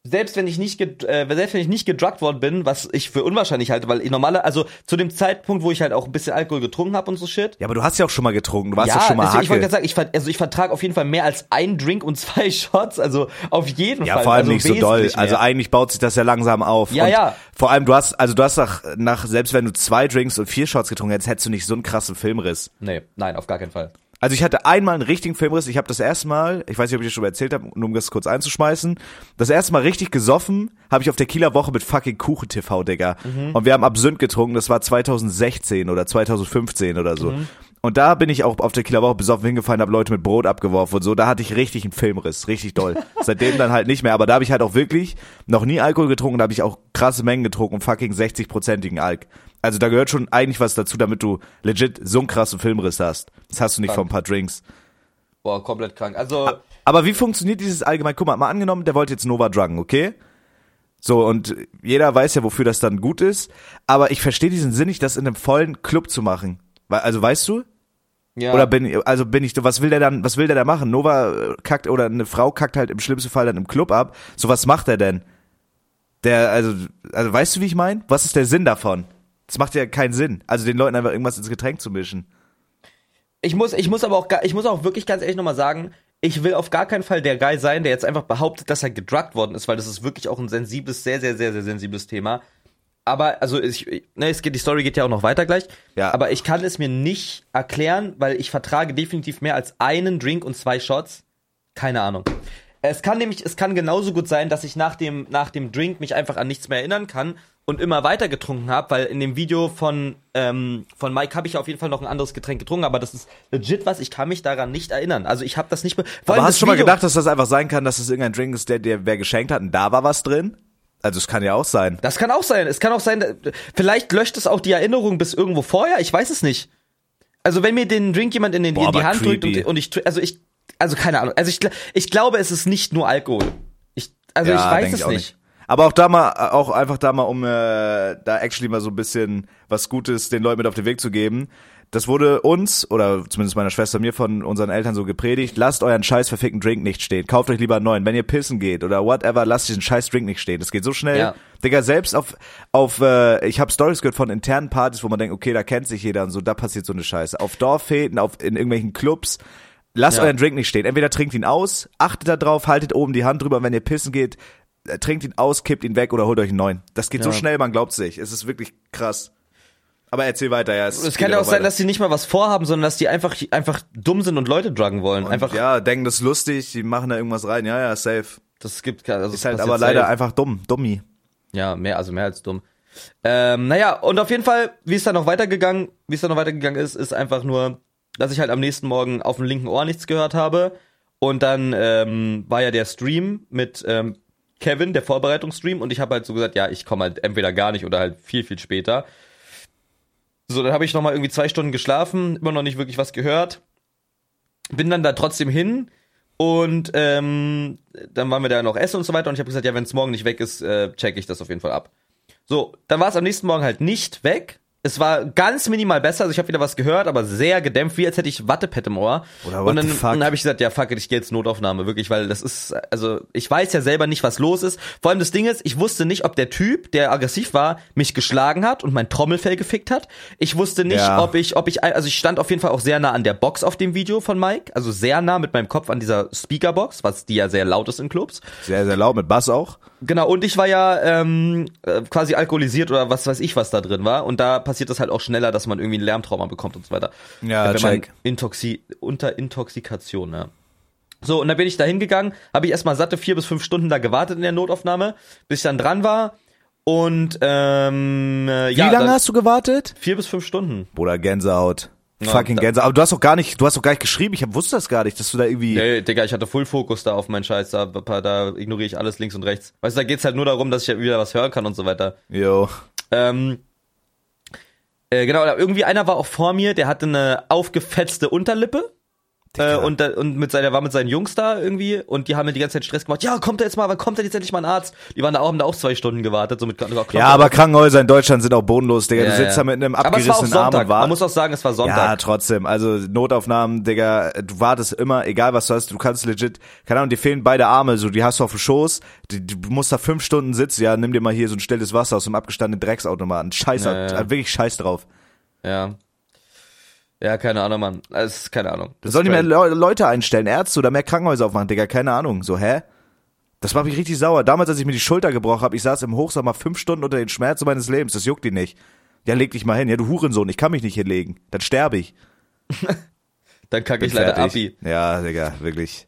selbst wenn ich nicht äh, selbst wenn ich nicht gedruckt worden bin, was ich für unwahrscheinlich halte, weil ich normale, also zu dem Zeitpunkt, wo ich halt auch ein bisschen Alkohol getrunken habe und so shit. Ja, aber du hast ja auch schon mal getrunken. Du warst ja, ja schon mal deswegen, ich wollte Hacke. gerade sagen, ich, also ich vertrage auf jeden Fall mehr als ein Drink und zwei Shots, also auf jeden Ja, Fall. vor allem also nicht so doll. mehr. Also eigentlich baut sich das ja langsam auf. Ja, und ja. Vor allem, du hast, also du hast nach, nach, selbst wenn du zwei Drinks und vier Shots getrunken hättest, hättest du nicht so einen krassen Filmriss. nee, nein, auf gar keinen Fall. Also ich hatte einmal einen richtigen Filmriss. Ich habe das erste Mal, ich weiß nicht, ob ich das schon mal erzählt habe, nur um das kurz einzuschmeißen, das erste Mal richtig gesoffen habe ich auf der Kieler Woche mit fucking Kuchen TV, Digga. Und wir haben Absinth getrunken, das war 2016 oder 2015 oder so. Und da bin ich auch auf der Kieler Woche besoffen hingefallen, habe Leute mit Brot abgeworfen und so. Da hatte ich richtig einen Filmriss, richtig doll. Seitdem dann halt nicht mehr. Aber da habe ich halt auch wirklich noch nie Alkohol getrunken, da habe ich auch krasse Mengen getrunken, fucking 60-prozentigen Alk. Also da gehört schon eigentlich was dazu, damit du legit so einen krassen Filmriss hast. Das hast du nicht von ein paar Drinks. Boah, komplett krank. Also, Aber wie funktioniert dieses allgemein? Guck mal, mal angenommen, der wollte jetzt Nova druggen, okay? So, und jeder weiß ja, wofür das dann gut ist. Aber ich verstehe diesen Sinn nicht, das in einem vollen Club zu machen. Also weißt du? ja. Oder bin also bin ich, was will der dann, was will der da machen? Nova äh, kackt oder eine Frau kackt halt im schlimmsten Fall dann im Club ab. So, was macht er denn? Der, also, also weißt du, wie ich meine? Was ist der Sinn davon? Das macht ja keinen Sinn. Also den Leuten einfach irgendwas ins Getränk zu mischen. Ich muss, ich muss aber auch, ich muss auch wirklich ganz ehrlich nochmal sagen, ich will auf gar keinen Fall der Guy sein, der jetzt einfach behauptet, dass er gedruckt worden ist, weil das ist wirklich auch ein sensibles, sehr, sehr, sehr, sehr sensibles Thema. Aber, also, ich, ne, es geht, die Story geht ja auch noch weiter gleich. Ja. Aber ich kann es mir nicht erklären, weil ich vertrage definitiv mehr als einen Drink und zwei Shots. Keine Ahnung. Es kann nämlich, es kann genauso gut sein, dass ich nach dem, nach dem Drink mich einfach an nichts mehr erinnern kann und immer weiter getrunken habe, weil in dem Video von, ähm, von Mike habe ich auf jeden Fall noch ein anderes Getränk getrunken, aber das ist legit was, ich kann mich daran nicht erinnern. Also ich habe das nicht mehr. Aber hast du schon mal gedacht, dass das einfach sein kann, dass es irgendein Drink ist, der dir wer geschenkt hat und da war was drin? Also es kann ja auch sein. Das kann auch sein. Es kann auch sein, vielleicht löscht es auch die Erinnerung bis irgendwo vorher. Ich weiß es nicht. Also wenn mir den Drink jemand in, den, Boah, in die Hand drückt creepy. und, und ich, also ich, also keine Ahnung. Also ich, ich glaube, es ist nicht nur Alkohol. Ich, also ich weiß es auch nicht. Aber auch da mal, auch einfach da mal, um äh, da actually mal so ein bisschen was Gutes den Leuten mit auf den Weg zu geben. Das wurde uns, oder zumindest meiner Schwester mir von unseren Eltern so gepredigt, lasst euren scheiß verfickten Drink nicht stehen. Kauft euch lieber einen neuen. Wenn ihr pissen geht oder whatever, lasst diesen scheiß Drink nicht stehen. Das geht so schnell. Ja. Digga, selbst auf, auf äh, ich habe Stories gehört von internen Partys, wo man denkt, okay, da kennt sich jeder und so, da passiert so eine Scheiße. Auf Dorffäden, auf, in irgendwelchen Clubs, lasst Ja. euren Drink nicht stehen. Entweder trinkt ihn aus, achtet da drauf, haltet oben die Hand drüber, wenn ihr pissen geht, äh, trinkt ihn aus, kippt ihn weg oder holt euch einen neuen. Das geht so Ja. schnell, man glaubt sich. Es ist wirklich krass. Aber erzähl weiter, ja. Es kann ja auch sein, dass die nicht mal was vorhaben, sondern dass die einfach, einfach dumm sind und Leute druggen wollen. einfach, ja, denken das ist lustig, die machen da irgendwas rein. Ja, ja, safe. das gibt also Ist es halt aber leider safe. einfach dumm, dummi. Ja, mehr, also mehr als dumm. Ähm, naja, und auf jeden Fall, wie es dann noch weitergegangen, wie es dann noch weitergegangen ist, ist einfach nur, dass ich halt am nächsten Morgen auf dem linken Ohr nichts gehört habe. Und dann ähm, war ja der Stream mit ähm, Kevin, der Vorbereitungsstream, und ich habe halt so gesagt, ja, ich komme halt entweder gar nicht oder halt viel, viel später. So, dann habe ich noch mal irgendwie zwei Stunden geschlafen, immer noch nicht wirklich was gehört. Bin dann da trotzdem hin und ähm, dann waren wir da noch essen und so weiter. Und ich habe gesagt, ja, wenn es morgen nicht weg ist, äh, check ich das auf jeden Fall ab. So, dann war es am nächsten Morgen halt nicht weg. Es war ganz minimal besser, also ich habe wieder was gehört, aber sehr gedämpft, wie als hätte ich Wattepad im Ohr. Oder und dann, dann habe ich gesagt, ja fuck it, ich gehe jetzt Notaufnahme, wirklich, weil das ist, also ich weiß ja selber nicht, was los ist. Vor allem das Ding ist, ich wusste nicht, ob der Typ, der aggressiv war, mich geschlagen hat und mein Trommelfell gefickt hat. Ich wusste nicht, Ja. ob ich, ob ich, also ich stand auf jeden Fall auch sehr nah an der Box auf dem Video von Mike, also sehr nah mit meinem Kopf an dieser Speakerbox, was die ja sehr laut ist in Clubs. Sehr, sehr laut, mit Bass auch. Genau, und ich war ja ähm, äh, quasi alkoholisiert oder was weiß ich, was da drin war. Und da passiert das halt auch schneller, dass man irgendwie ein Lärmtrauma bekommt und so weiter. Ja, wenn man check. Intoxi unter Intoxikation, ja. So, und dann bin ich da hingegangen, habe ich erstmal satte vier bis fünf Stunden da gewartet in der Notaufnahme, bis ich dann dran war. Und ähm, äh, Wie ja, lange hast du gewartet? Vier bis fünf Stunden. Bruder, Gänsehaut. Ja, Fucking Gänsehaut. Aber du hast doch gar nicht, du hast doch gar nicht geschrieben. Ich hab, wusste das gar nicht, dass du da irgendwie. Ey, Digga, ich hatte Full Fokus da auf meinen Scheiß, da, da ignoriere ich alles links und rechts. Weißt du, da geht's halt nur darum, dass ich ja wieder was hören kann und so weiter. Yo. Ähm, äh, genau, irgendwie einer war auch vor mir, der hatte eine aufgefetzte Unterlippe. Äh, und, da, und mit seiner, war mit seinen Jungs da irgendwie und die haben mir die ganze Zeit Stress gemacht. Ja, kommt er jetzt mal, wann kommt er jetzt endlich mal ein Arzt? Die waren da auch, haben da auch zwei Stunden gewartet, so mit Klopfen. Ja, aber Krankenhäuser in Deutschland sind auch bodenlos, Digga. Ja, du sitzt ja. da mit einem abgerissenen Arm und Man wartest. muss auch sagen, es war Ja, Sonntag. trotzdem. Also Notaufnahmen, Digga, du wartest immer, egal was du hast, du kannst legit, keine Ahnung, dir fehlen beide Arme, so die hast du auf dem Schoß, die, du musst da fünf Stunden sitzen, ja, nimm dir mal hier so ein stilles Wasser aus dem abgestandenen Drecksautomaten. Scheiß, Ja, ja. wirklich scheiß drauf. Ja. Ja, keine Ahnung, Mann. Es ist keine Ahnung. Da sollen die mehr Le Leute einstellen, Ärzte oder mehr Krankenhäuser aufmachen, Digga, keine Ahnung. So, hä? Das macht mich richtig sauer. Damals, als ich mir die Schulter gebrochen habe, ich saß im Hochsommer fünf Stunden unter den Schmerzen meines Lebens. Das juckt die nicht. Ja, leg dich mal hin. Ja, du Hurensohn, ich kann mich nicht hinlegen. Dann sterbe ich. Dann kacke ich leider fertig. Abi. Ja, Digga, wirklich.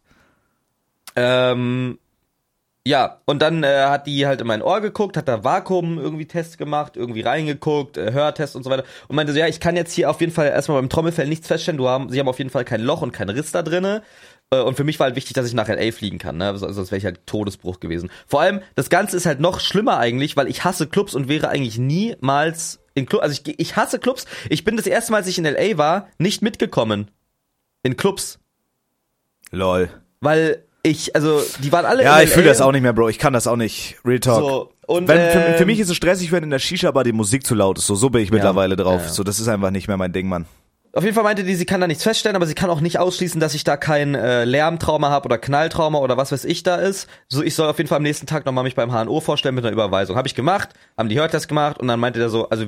Ähm, ja, und dann äh, hat die halt in mein Ohr geguckt, hat da Vakuum irgendwie Test gemacht, irgendwie reingeguckt, äh, Hörtest und so weiter. Und meinte so, ja, ich kann jetzt hier auf jeden Fall erstmal beim Trommelfell nichts feststellen. Du haben, sie haben auf jeden Fall kein Loch und kein Riss da drinne. Äh, Und für mich war halt wichtig, dass ich nach LA fliegen kann, ne? Also, sonst wäre ich halt Todesbruch gewesen. Vor allem, das Ganze ist halt noch schlimmer eigentlich, weil ich hasse Clubs und wäre eigentlich niemals in Clubs. Also ich, ich hasse Clubs. Ich bin das erste Mal, als ich in LA war, nicht mitgekommen. In Clubs. Lol. Weil ich, also, die waren alle Ja, ich fühle das auch nicht mehr, Bro. Ich kann das auch nicht. Real Talk. So, und, wenn, für, für ähm, mich ist es stressig, wenn in der Shisha-Bar die Musik zu laut ist. So, so bin ich mittlerweile drauf. ja, ja. So, das ist einfach nicht mehr mein Ding, Mann. Auf jeden Fall meinte die, sie kann da nichts feststellen, aber sie kann auch nicht ausschließen, dass ich da kein äh, Lärmtrauma habe oder Knalltrauma oder was weiß ich da ist. So, ich soll auf jeden Fall am nächsten Tag nochmal mich beim HNO vorstellen mit einer Überweisung. Habe ich gemacht, haben die Hörtest gemacht und dann meinte der so, also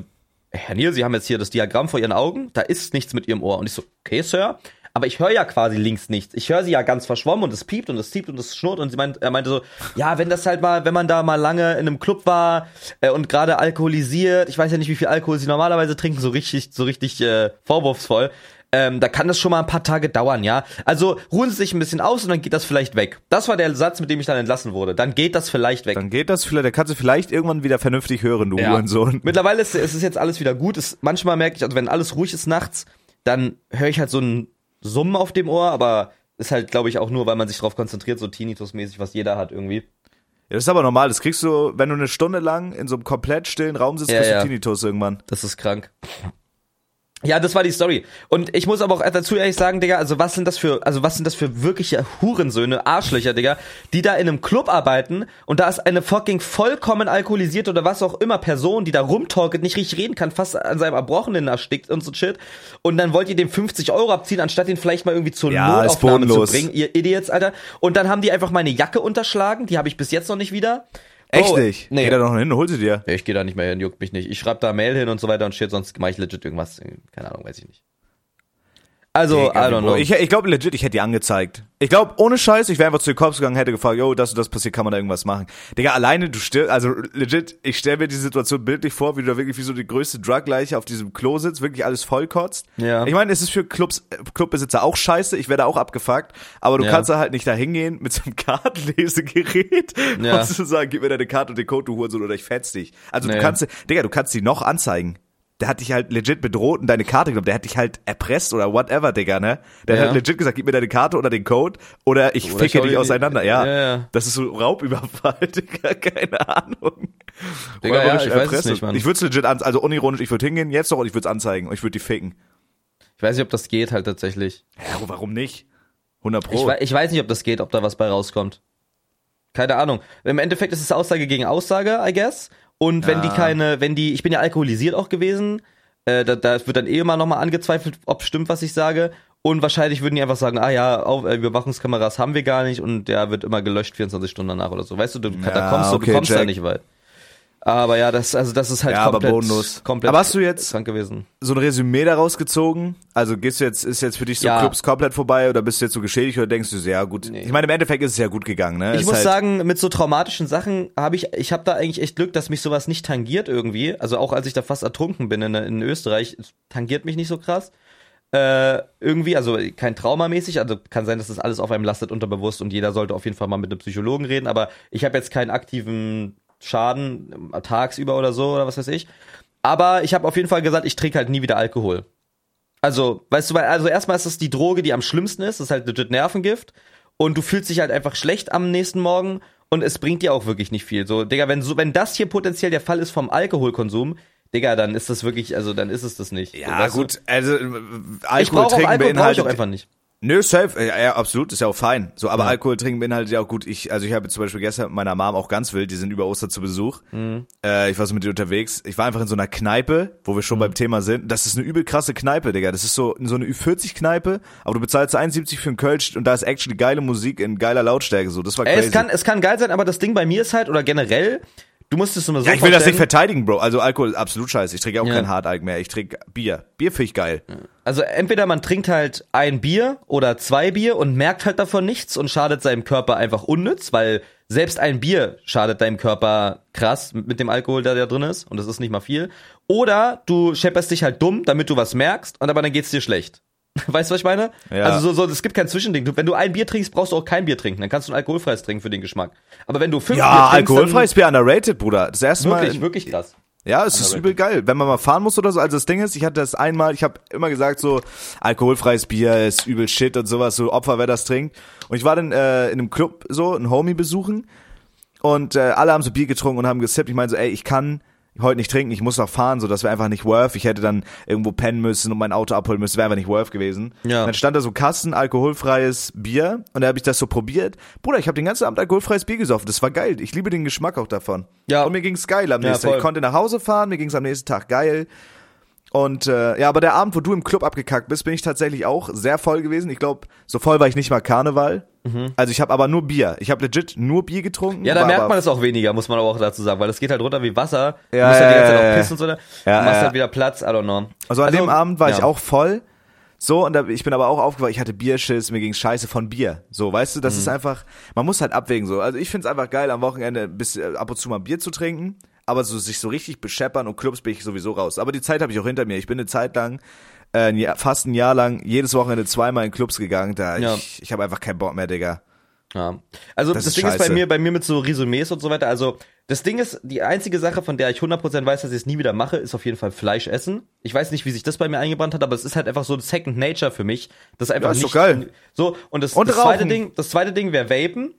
Herr Niel, Sie haben jetzt hier das Diagramm vor Ihren Augen, da ist nichts mit Ihrem Ohr. Und ich so, okay, Sir. Aber ich höre ja quasi links nichts. Ich höre sie ja ganz verschwommen und es piept und es zieht und es schnurrt und sie meint, er meinte so, ja, wenn das halt mal, wenn man da mal lange in einem Club war äh, und gerade alkoholisiert, ich weiß ja nicht, wie viel Alkohol sie normalerweise trinken, so richtig, so richtig äh, vorwurfsvoll. Ähm, da kann das schon mal ein paar Tage dauern, ja. Also ruhen Sie sich ein bisschen aus und dann geht das vielleicht weg. Das war der Satz, mit dem ich dann entlassen wurde. Dann geht das vielleicht weg. Dann geht das vielleicht, da kannst du vielleicht irgendwann wieder vernünftig hören, du Ja. Hurensohn. Mittlerweile ist, ist es jetzt alles wieder gut. Es, manchmal merke ich, also wenn alles ruhig ist nachts, dann höre ich halt so ein Summen auf dem Ohr, aber ist halt, glaube ich, auch nur, weil man sich darauf konzentriert, so Tinnitus-mäßig, was jeder hat irgendwie. Ja, das ist aber normal. Das kriegst du, wenn du eine Stunde lang in so einem komplett stillen Raum sitzt, Ja, kriegst ja. du Tinnitus irgendwann. Das ist krank. Ja, das war die Story. Und ich muss aber auch dazu ehrlich sagen, Digga, also was sind das für, also was sind das für wirkliche Hurensöhne, Arschlöcher, Digga, die da in einem Club arbeiten und da ist eine fucking vollkommen alkoholisierte oder was auch immer Person, die da rumtalket, nicht richtig reden kann, fast an seinem Erbrochenen erstickt und so shit. Und dann wollt ihr dem 50 Euro abziehen, anstatt ihn vielleicht mal irgendwie zur Ja, Notaufnahme zu bringen, ihr Idiots, Alter. Und dann haben die einfach meine Jacke unterschlagen, die habe ich bis jetzt noch nicht wieder. Echt Bro, nicht? Nee. Geh da noch hin, hol sie dir. Ja, ich gehe da nicht mehr hin, juckt mich nicht. Ich schreibe da Mail hin und so weiter und shit, sonst mache ich legit irgendwas. Keine Ahnung, weiß ich nicht. Also, I don't know. Ich, ich glaube legit, ich hätte die angezeigt. Ich glaube, ohne Scheiß, ich wäre einfach zu den Cops gegangen, hätte gefragt, yo, das und das passiert, kann man da irgendwas machen? Digga, alleine, du stirbst, also legit, ich stelle mir die Situation bildlich vor, wie du da wirklich wie so die größte Drugleiche auf diesem Klo sitzt, wirklich alles vollkotzt. Ja. Ich meine, es ist für Clubs, äh, Clubbesitzer auch scheiße, ich werde auch abgefuckt, aber du Ja. kannst da halt nicht da hingehen mit so einem Kartenlesegerät Ja. und zu sagen, gib mir deine Karte und den Code, du Hurensohn, oder ich fetz dich. Also Nee. du kannst, Digga, du kannst die noch anzeigen. Der hat dich halt legit bedroht und deine Karte genommen. Der hat dich halt erpresst oder whatever, Digga, ne? Der Ja. hat legit gesagt, gib mir deine Karte oder den Code oder ich Oder ich ficke dich auseinander. Ja. Ja, ja. Das ist so Raubüberfall, Digga, keine Ahnung. Digga, Oder ja, wirklich ich weiß es nicht, Mann. Ich würde es legit, an, also unironisch, ich würde hingehen, jetzt doch, und ich würde es anzeigen und ich würde die ficken. Ich weiß nicht, ob das geht halt tatsächlich. Ja, warum nicht? 100 Ich, Pro. wei- ich weiß nicht, ob das geht, ob da was bei rauskommt. Keine Ahnung. Im Endeffekt ist es Aussage gegen Aussage, I guess. Und wenn Ja. die keine, wenn die, ich bin ja alkoholisiert auch gewesen, äh, da, da wird dann eh immer nochmal angezweifelt, ob stimmt, was ich sage. Und wahrscheinlich würden die einfach sagen, ah ja, auf, äh, Überwachungskameras haben wir gar nicht und der wird immer gelöscht 24 Stunden danach oder so. Weißt du, du da Ja, kommst du, okay, du kommst da check. nicht weit. Aber ja, das, also das ist halt Ja, aber komplett, bodenlos. komplett Aber hast du jetzt- krank gewesen. so ein Resümee daraus gezogen? Also gehst du jetzt, ist jetzt für dich so Ja. Clubs komplett vorbei oder bist du jetzt so geschädigt oder denkst du, so, ja gut. Nee. Ich meine, im Endeffekt ist es ja gut gegangen, ne? Ich Ist muss halt, sagen, mit so traumatischen Sachen habe ich, ich habe da eigentlich echt Glück, dass mich sowas nicht tangiert irgendwie. Also auch als ich da fast ertrunken bin in, in Österreich, tangiert mich nicht so krass. Äh, irgendwie, also kein Traumamäßig, also kann sein, dass das alles auf einem lastet unterbewusst und jeder sollte auf jeden Fall mal mit einem Psychologen reden, aber ich habe jetzt keinen aktiven Schaden tagsüber oder so oder was weiß ich. Aber ich habe auf jeden Fall gesagt, ich trinke halt nie wieder Alkohol. Also, weißt du, weil, also erstmal ist es die Droge, die am schlimmsten ist, das ist halt legit Nervengift. Und du fühlst dich halt einfach schlecht am nächsten Morgen und es bringt dir auch wirklich nicht viel. So, Digga, wenn so, wenn das hier potenziell der Fall ist vom Alkoholkonsum, Digga, dann ist das wirklich, also dann ist es das nicht. Ja, weißt du? gut, also äh, Ich Alkohol trinken Alkohol, brauche ich beinhaltet auch einfach nicht. Nö, safe, ja, ja, absolut, ist ja auch fein. So, aber Alkohol trinken beinhaltet ja auch gut. Ich, also ich habe zum Beispiel gestern mit meiner Mom auch ganz wild, die sind über Ostern zu Besuch. Mhm. Äh, ich war so mit ihr unterwegs. Ich war einfach in so einer Kneipe, wo wir schon Mhm. beim Thema sind. Das ist eine übel krasse Kneipe, Digga. Das ist so, so eine Ü40-Kneipe, aber du bezahlst 71 für einen Kölsch und da ist actually geile Musik in geiler Lautstärke. So, das war Ey, crazy. es kann, es kann geil sein, aber das Ding bei mir ist halt, oder generell, du musst es immer so ja, ich will das nicht verteidigen, Bro. Also Alkohol ist absolut scheiße. Ich trinke auch Ja. kein Hartalk mehr. Ich trinke Bier. Bier finde ich geil. Also entweder man trinkt halt ein Bier oder zwei Bier und merkt halt davon nichts und schadet seinem Körper einfach unnütz, weil selbst ein Bier schadet deinem Körper krass mit mit dem Alkohol, der da drin ist und das ist nicht mal viel. Oder du schepperst dich halt dumm, damit du was merkst und aber dann geht's dir schlecht. Weißt du, was ich meine? Ja. Also so, so, es gibt kein Zwischending. Du, wenn du ein Bier trinkst, brauchst du auch kein Bier trinken. Dann kannst du ein alkoholfreies trinken für den Geschmack. Aber wenn du fünf Bier Ja, trinkst, alkoholfreies Bier underrated, Bruder. Das erste dann Mal. wirklich, wirklich krass. Ja, es ist übel geil, wenn man mal fahren muss oder so. Also das Ding ist, ich hatte das einmal, ich habe immer gesagt so, alkoholfreies Bier ist übel Shit und sowas, so Opfer, wer das trinkt. Und ich war dann äh, in einem Club so, einen Homie besuchen und äh, alle haben so Bier getrunken und haben gesippt. Ich meine so, ey, ich kann heute nicht trinken, ich muss noch fahren, so das wäre einfach nicht worth. Ich hätte dann irgendwo pennen müssen und mein Auto abholen müssen, wäre einfach nicht worth gewesen. Ja. Dann stand da so Kasten alkoholfreies Bier und da habe ich das so probiert. Bruder, ich habe den ganzen Abend alkoholfreies Bier gesoffen. Das war geil. Ich liebe den Geschmack auch davon. Ja. Und mir ging's geil am Ja, nächsten Tag. Ich konnte nach Hause fahren, mir ging's am nächsten Tag geil. Und äh, ja, aber der Abend, wo du im Club abgekackt bist, bin ich tatsächlich auch sehr voll gewesen. Ich glaube, so voll war ich nicht mal Karneval. Also ich habe aber nur Bier. Ich habe legit nur Bier getrunken. Mhm. Ja, da merkt man es auch weniger, muss man aber auch dazu sagen, weil es geht halt runter wie Wasser. Du Ja, musst halt die ja, ganze Zeit ja, auch pissen und so. ne? Ja, du machst ja. halt wieder Platz, I don't know. Also an dem Abend war ich auch voll. So, und da, ich bin aber auch aufgewacht, ich hatte Bierschiss, mir ging's scheiße von Bier. So, weißt du, das Mhm. ist einfach, man muss halt abwägen so. Also ich find's einfach geil, am Wochenende bis äh, ab und zu mal Bier zu trinken, aber so sich so richtig bescheppern und Clubs bin ich sowieso raus. Aber die Zeit habe ich auch hinter mir. Ich bin eine Zeit lang, äh, Jahr, fast ein Jahr lang, jedes Wochenende zweimal in Clubs gegangen. Da Ja. ich, ich habe einfach keinen Bock mehr, Digga. Ja. Also das, Das ist Ding ist bei scheiße. mir, bei mir mit so Resümees und so weiter. Also das Ding ist, die einzige Sache, von der ich 100% weiß, dass ich es nie wieder mache, ist auf jeden Fall Fleisch essen. Ich weiß nicht, wie sich das bei mir eingebrannt hat, aber es ist halt einfach so Second Nature für mich. Das ist einfach Ja, ist nicht geil. so. Und das, Und das zweite. Ding, das zweite Ding wäre Vapen.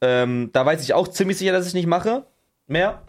Ähm, da weiß ich auch ziemlich sicher, dass ich nicht mache. Mehr.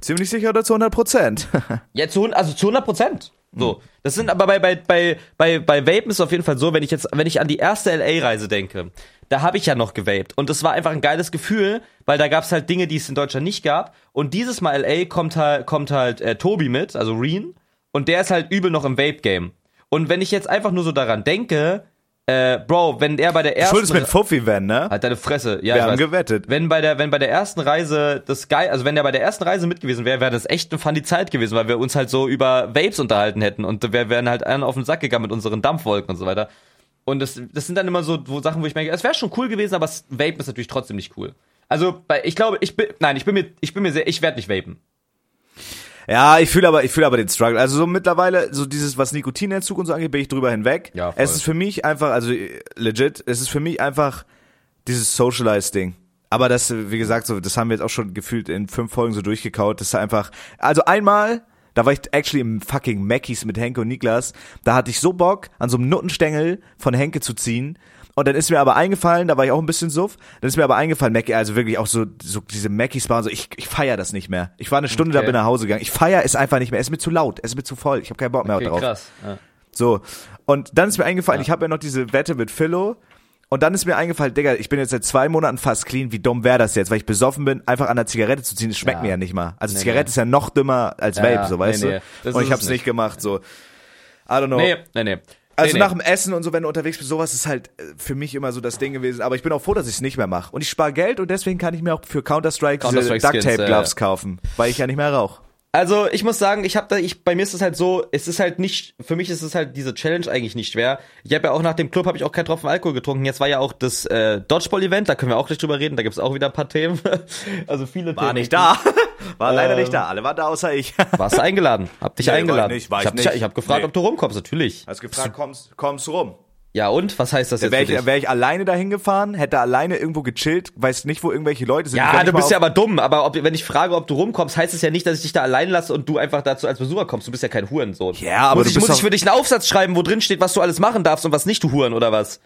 Ziemlich sicher oder zu 100 Prozent? Ja, zu, also zu 100 Prozent. So. Das sind aber bei, bei, bei, bei, bei Vapen ist es auf jeden Fall so, wenn ich jetzt, wenn ich an die erste LA-Reise denke, da habe ich ja noch gewaped. Und das war einfach ein geiles Gefühl, weil da gab es halt Dinge, die es in Deutschland nicht gab. Und dieses Mal LA kommt halt, kommt halt äh, Tobi mit, also Reen. Und der ist halt übel noch im Vape-Game. Und wenn ich jetzt einfach nur so daran denke, äh, Bro, wenn er bei der ersten. Schuldest mit Fuffi werden, ne? Halt deine Fresse. Ja, Wir haben weiß. gewettet. Wenn bei der, wenn bei der ersten Reise das geil, also wenn der bei der ersten Reise mit gewesen wäre, wäre das echt eine funny Zeit gewesen, weil wir uns halt so über Vapes unterhalten hätten und wir wären halt einen auf den Sack gegangen mit unseren Dampfwolken und so weiter. Und das, das sind dann immer so wo Sachen, wo ich merke, es wäre schon cool gewesen, aber das Vapen ist natürlich trotzdem nicht cool. Also, bei, ich glaube, ich bin, nein, ich bin mir, ich bin mir sehr, ich werde nicht vapen. Ja, ich fühle aber, ich fühle aber den Struggle. Also so mittlerweile, so dieses, was Nikotinentzug und so angeht, bin ich drüber hinweg. Ja, voll. es ist für mich einfach, also äh, legit, es ist für mich einfach dieses Socialize-Ding. Aber das, wie gesagt, so, das haben wir jetzt auch schon gefühlt in fünf Folgen so durchgekaut. Das ist einfach, also einmal, da war ich actually im fucking Mackies mit Henke und Niklas. Da hatte ich so Bock, an so einem Nuttenstängel von Henke zu ziehen. Und dann ist mir aber eingefallen, da war ich auch ein bisschen suff, dann ist mir aber eingefallen, Mackie, also wirklich auch so, so diese Mackies waren so, ich, ich feier das nicht mehr. Ich war eine Stunde da, Okay. bin nach Hause gegangen. Ich feier es einfach nicht mehr. Es ist mir zu laut, es ist mir zu voll. Ich habe keinen Bock mehr drauf. krass. Ja. So. Und dann ist mir eingefallen, ich habe ja noch diese Wette mit Philo. Und dann ist mir eingefallen, Digga, ich bin jetzt seit zwei Monaten fast clean. Wie dumm wäre das jetzt, weil ich besoffen bin, einfach an der Zigarette zu ziehen. Das schmeckt Ja. mir ja nicht mal. Also Nee, Zigarette nee. ist ja noch dümmer als Ja, Vape, ja. so weißt Nee, du. Und ich hab's es nicht nicht. gemacht, so. I don't know. Nee, nee, nee. Also nee, nach nee. dem Essen und so, wenn du unterwegs bist, sowas ist halt äh, für mich immer so das Ding gewesen. Aber ich bin auch froh, dass ich es nicht mehr mache. Und ich spare Geld und deswegen kann ich mir auch für Counter-Strike diese Skins, Duct-Tape-Gloves ja. kaufen, weil ich ja nicht mehr rauche. Also ich muss sagen, ich habe da, ich bei mir ist es halt so, es ist halt nicht, für mich ist es halt diese Challenge eigentlich nicht schwer. Ich habe ja auch nach dem Club habe ich auch keinen Tropfen Alkohol getrunken. Jetzt war ja auch das äh, Dodgeball-Event, da können wir auch gleich drüber reden. Da gibt's auch wieder ein paar Themen. also viele War Themen. nicht da. War leider Ähm. nicht da. Alle waren da außer ich. Warst du eingeladen? Hab dich Nee, war ich eingeladen. nicht, war ich ich hab gefragt, Nee. ob du rumkommst. Natürlich. Hast gefragt, kommst, kommst rum. Ja und was heißt das jetzt? Wäre ich, wär ich alleine dahin gefahren, hätte alleine irgendwo gechillt, weiß nicht, wo irgendwelche Leute sind. Ja, du bist ja aber dumm. Aber ob, wenn ich frage, ob du rumkommst, heißt es ja nicht, dass ich dich da allein lasse und du einfach dazu als Besucher kommst. Du bist ja kein Hurensohn. Ja, aber muss du ich, muss ich für dich einen Aufsatz schreiben, wo drin steht, was du alles machen darfst und was nicht, du Huren oder was?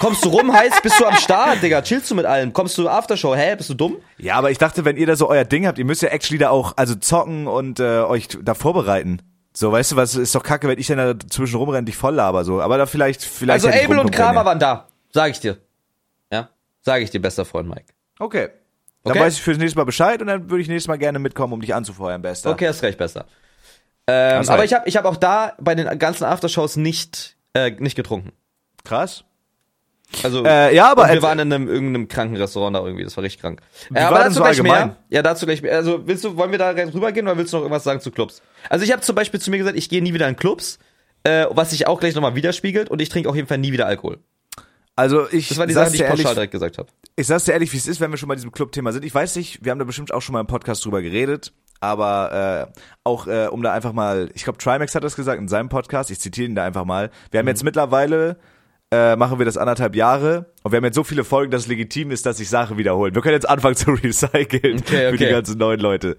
Kommst du rum, heißt, bist du am Start, Digga, chillst du mit allem. Kommst du Aftershow, hä, bist du dumm? Ja, aber ich dachte, wenn ihr da so euer Ding habt, ihr müsst ja actually da auch, also zocken und äh, euch da vorbereiten. So, weißt du, was ist doch kacke, wenn ich dann da zwischen rumrenne, dich voll laber, so. Aber da vielleicht, vielleicht. Also Abel und Kramer waren da. Sag ich dir. Ja? Sag ich dir, bester Freund Mike. Okay. Dann Okay. weiß ich fürs nächste Mal Bescheid und dann würde ich nächstes Mal gerne mitkommen, um dich anzufeuern, Bester. Okay, hast recht, besser. Ähm, Hast aber recht. ich habe ich hab auch da bei den ganzen Aftershows nicht, äh, nicht getrunken. Krass. Also, Äh, ja, aber wir waren in einem irgendeinem kranken Restaurant da irgendwie, das war richtig krank. Äh, aber dazu so gleich allgemein? mehr. Ja, dazu gleich mehr. Also, willst du, wollen wir da rübergehen oder willst du noch irgendwas sagen zu Clubs? Also, ich habe zum Beispiel zu mir gesagt, ich gehe nie wieder in Clubs, äh, was sich auch gleich nochmal widerspiegelt und ich trinke auf jeden Fall nie wieder Alkohol. Also ich Das war die Sache, die ich ehrlich, pauschal direkt gesagt habe. ich sag's dir ehrlich, wie es ist, wenn wir schon bei diesem Club-Thema sind. Ich weiß nicht, wir haben da bestimmt auch schon mal im Podcast drüber geredet, aber äh, auch äh, um da einfach mal, ich glaube Trimax hat das gesagt in seinem Podcast, ich zitiere ihn da einfach mal. Wir haben jetzt mittlerweile äh, machen wir das anderthalb Jahre und wir haben jetzt so viele Folgen, dass es legitim ist, dass sich Sachen wiederholen. Wir können jetzt anfangen zu recyceln Okay, für die okay. ganzen neuen Leute.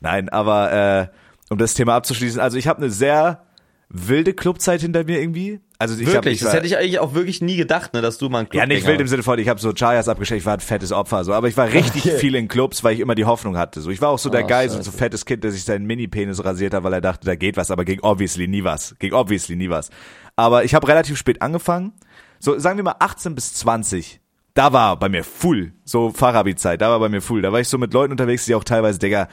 Nein, aber äh, um das Thema abzuschließen, also ich habe eine sehr wilde Clubzeit hinter mir irgendwie. Also ich hab, Wirklich, ich das hätte ich eigentlich auch wirklich nie gedacht, ne, dass du mal einen Club ja, nicht wild im Sinne von, ich habe so Chayas abgestellt, ich war ein fettes Opfer, so, aber ich war richtig Okay. viel in Clubs, weil ich immer die Hoffnung hatte. So, ich war auch so der Oh, Geil, so, so fettes Kind, der sich seinen Mini-Penis rasiert hat, weil er dachte, da geht was, aber ging obviously nie was. Ging obviously nie was. Aber ich habe relativ spät angefangen. So, sagen wir mal 18 bis 20. Da war bei mir full, so Fahrrabi-Zeit, da war bei mir full. Da war ich so mit Leuten unterwegs, die auch teilweise, Digga,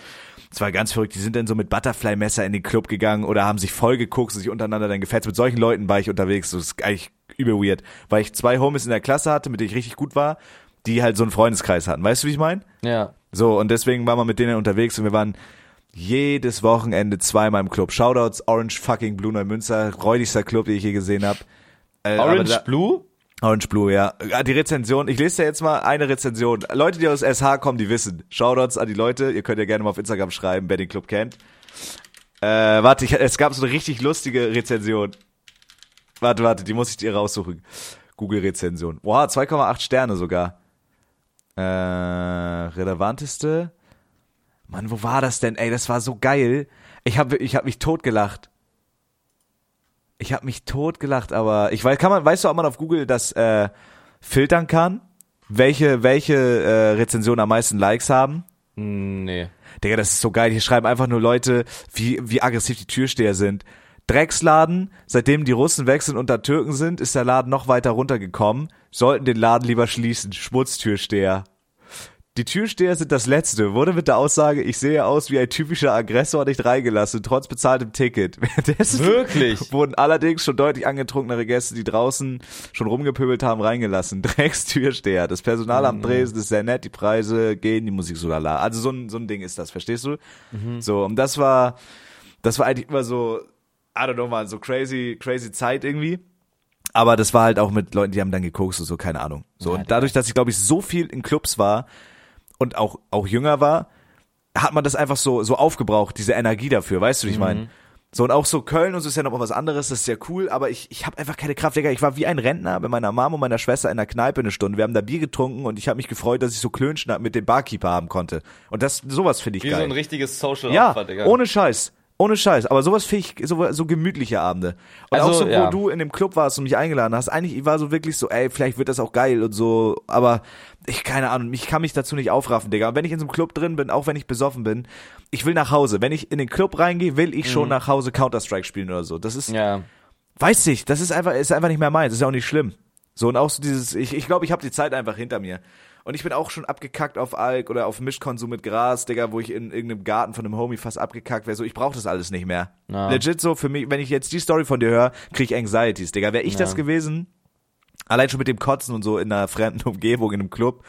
das war ganz verrückt, die sind dann so mit Butterfly-Messer in den Club gegangen oder haben sich voll geguckt sich untereinander dann gefetzt. Mit solchen Leuten war ich unterwegs, das ist eigentlich übel weird, weil ich zwei Homies in der Klasse hatte, mit denen ich richtig gut war, die halt so einen Freundeskreis hatten. Weißt du, wie ich meine? Ja. So, und deswegen waren wir mit denen unterwegs und wir waren jedes Wochenende zweimal im Club. Shoutouts Orange fucking Blue Neumünster, räudigster Club, den ich je gesehen habe. Äh, Orange da- Blue? Orange Blue, ja. Ja, Die Rezension, ich lese dir jetzt mal eine Rezension. Leute, die aus SH kommen, die wissen. Shoutouts an die Leute, ihr könnt ja gerne mal auf Instagram schreiben, wer den Club kennt. Äh, warte, ich, es gab so eine richtig lustige Rezension. Warte, warte, die muss ich dir raussuchen. Google-Rezension. Wow, 2,8 Sterne sogar. Äh, relevanteste. Mann, wo war das denn? Ey, das war so geil. Ich habe ich hab mich totgelacht. Ich habe mich totgelacht, aber ich weiß, kann man, weißt du, ob man auf Google das äh, filtern kann? Welche, welche äh, Rezensionen am meisten Likes haben? Hm, Nee. Digga, das ist so geil. Hier schreiben einfach nur Leute, wie, wie aggressiv die Türsteher sind. Drecksladen, seitdem die Russen weg sind und da Türken sind, ist der Laden noch weiter runtergekommen. Sollten den Laden lieber schließen. Schmutztürsteher. Die Türsteher sind das Letzte. Wurde mit der Aussage, ich sehe aus wie ein typischer Aggressor nicht reingelassen, trotz bezahltem Ticket. Währenddessen Wirklich? wurden allerdings schon deutlich angetrunkenere Gäste, die draußen schon rumgepöbelt haben, reingelassen. Dreckstürsteher. Das Personalamt Dresden ist sehr nett, die Preise gehen, die Musik so lala. Also so ein, so ein Ding ist das, verstehst du? So, und das war, das war eigentlich immer so, I don't know, man, so crazy, crazy Zeit irgendwie. Aber das war halt auch mit Leuten, die haben dann gekokst und so, keine Ahnung. So, und dadurch, dass ich, glaube ich, so viel in Clubs war und auch, auch jünger war, hat man das einfach so, so aufgebraucht, diese Energie dafür, weißt du, wie ich meine? So, und auch so Köln und so ist ja noch mal was anderes, das ist ja cool, aber ich, ich habe einfach keine Kraft, Digga. Ich war wie ein Rentner bei meiner Mom und meiner Schwester in der Kneipe eine Stunde. Wir haben da Bier getrunken und ich habe mich gefreut, dass ich so Klönschnack mit dem Barkeeper haben konnte. Und das, sowas finde ich Wie geil. so ein richtiges Social Ja, Opfer, Digga. ohne Scheiß. Ohne Scheiß. Aber sowas finde ich, so, so gemütliche Abende. Und Also, auch so, wo ja. du in dem Club warst und mich eingeladen hast, eigentlich ich war so wirklich so, ey, vielleicht wird das auch geil und so, aber ich, keine Ahnung, ich kann mich dazu nicht aufraffen, Digga. Und wenn ich in so einem Club drin bin, auch wenn ich besoffen bin, ich will nach Hause. Wenn ich in den Club reingehe, will ich schon nach Hause Counter-Strike spielen oder so. Das ist, Mhm. ja. weiß ich, das ist einfach, ist einfach nicht mehr meins. Ist ja auch nicht schlimm. So, und auch so dieses, ich ich, glaube, ich habe die Zeit einfach hinter mir. Und ich bin auch schon abgekackt auf Alk oder auf Mischkonsum mit Gras, Digga, wo ich in irgendeinem Garten von einem Homie fast abgekackt wäre. So, ich brauche das alles nicht mehr. Ja. Legit so, für mich, wenn ich jetzt die Story von dir höre, krieg ich Anxieties, Digga. Wäre ich Ja. das gewesen, allein schon mit dem Kotzen und so in einer fremden Umgebung, in einem Club.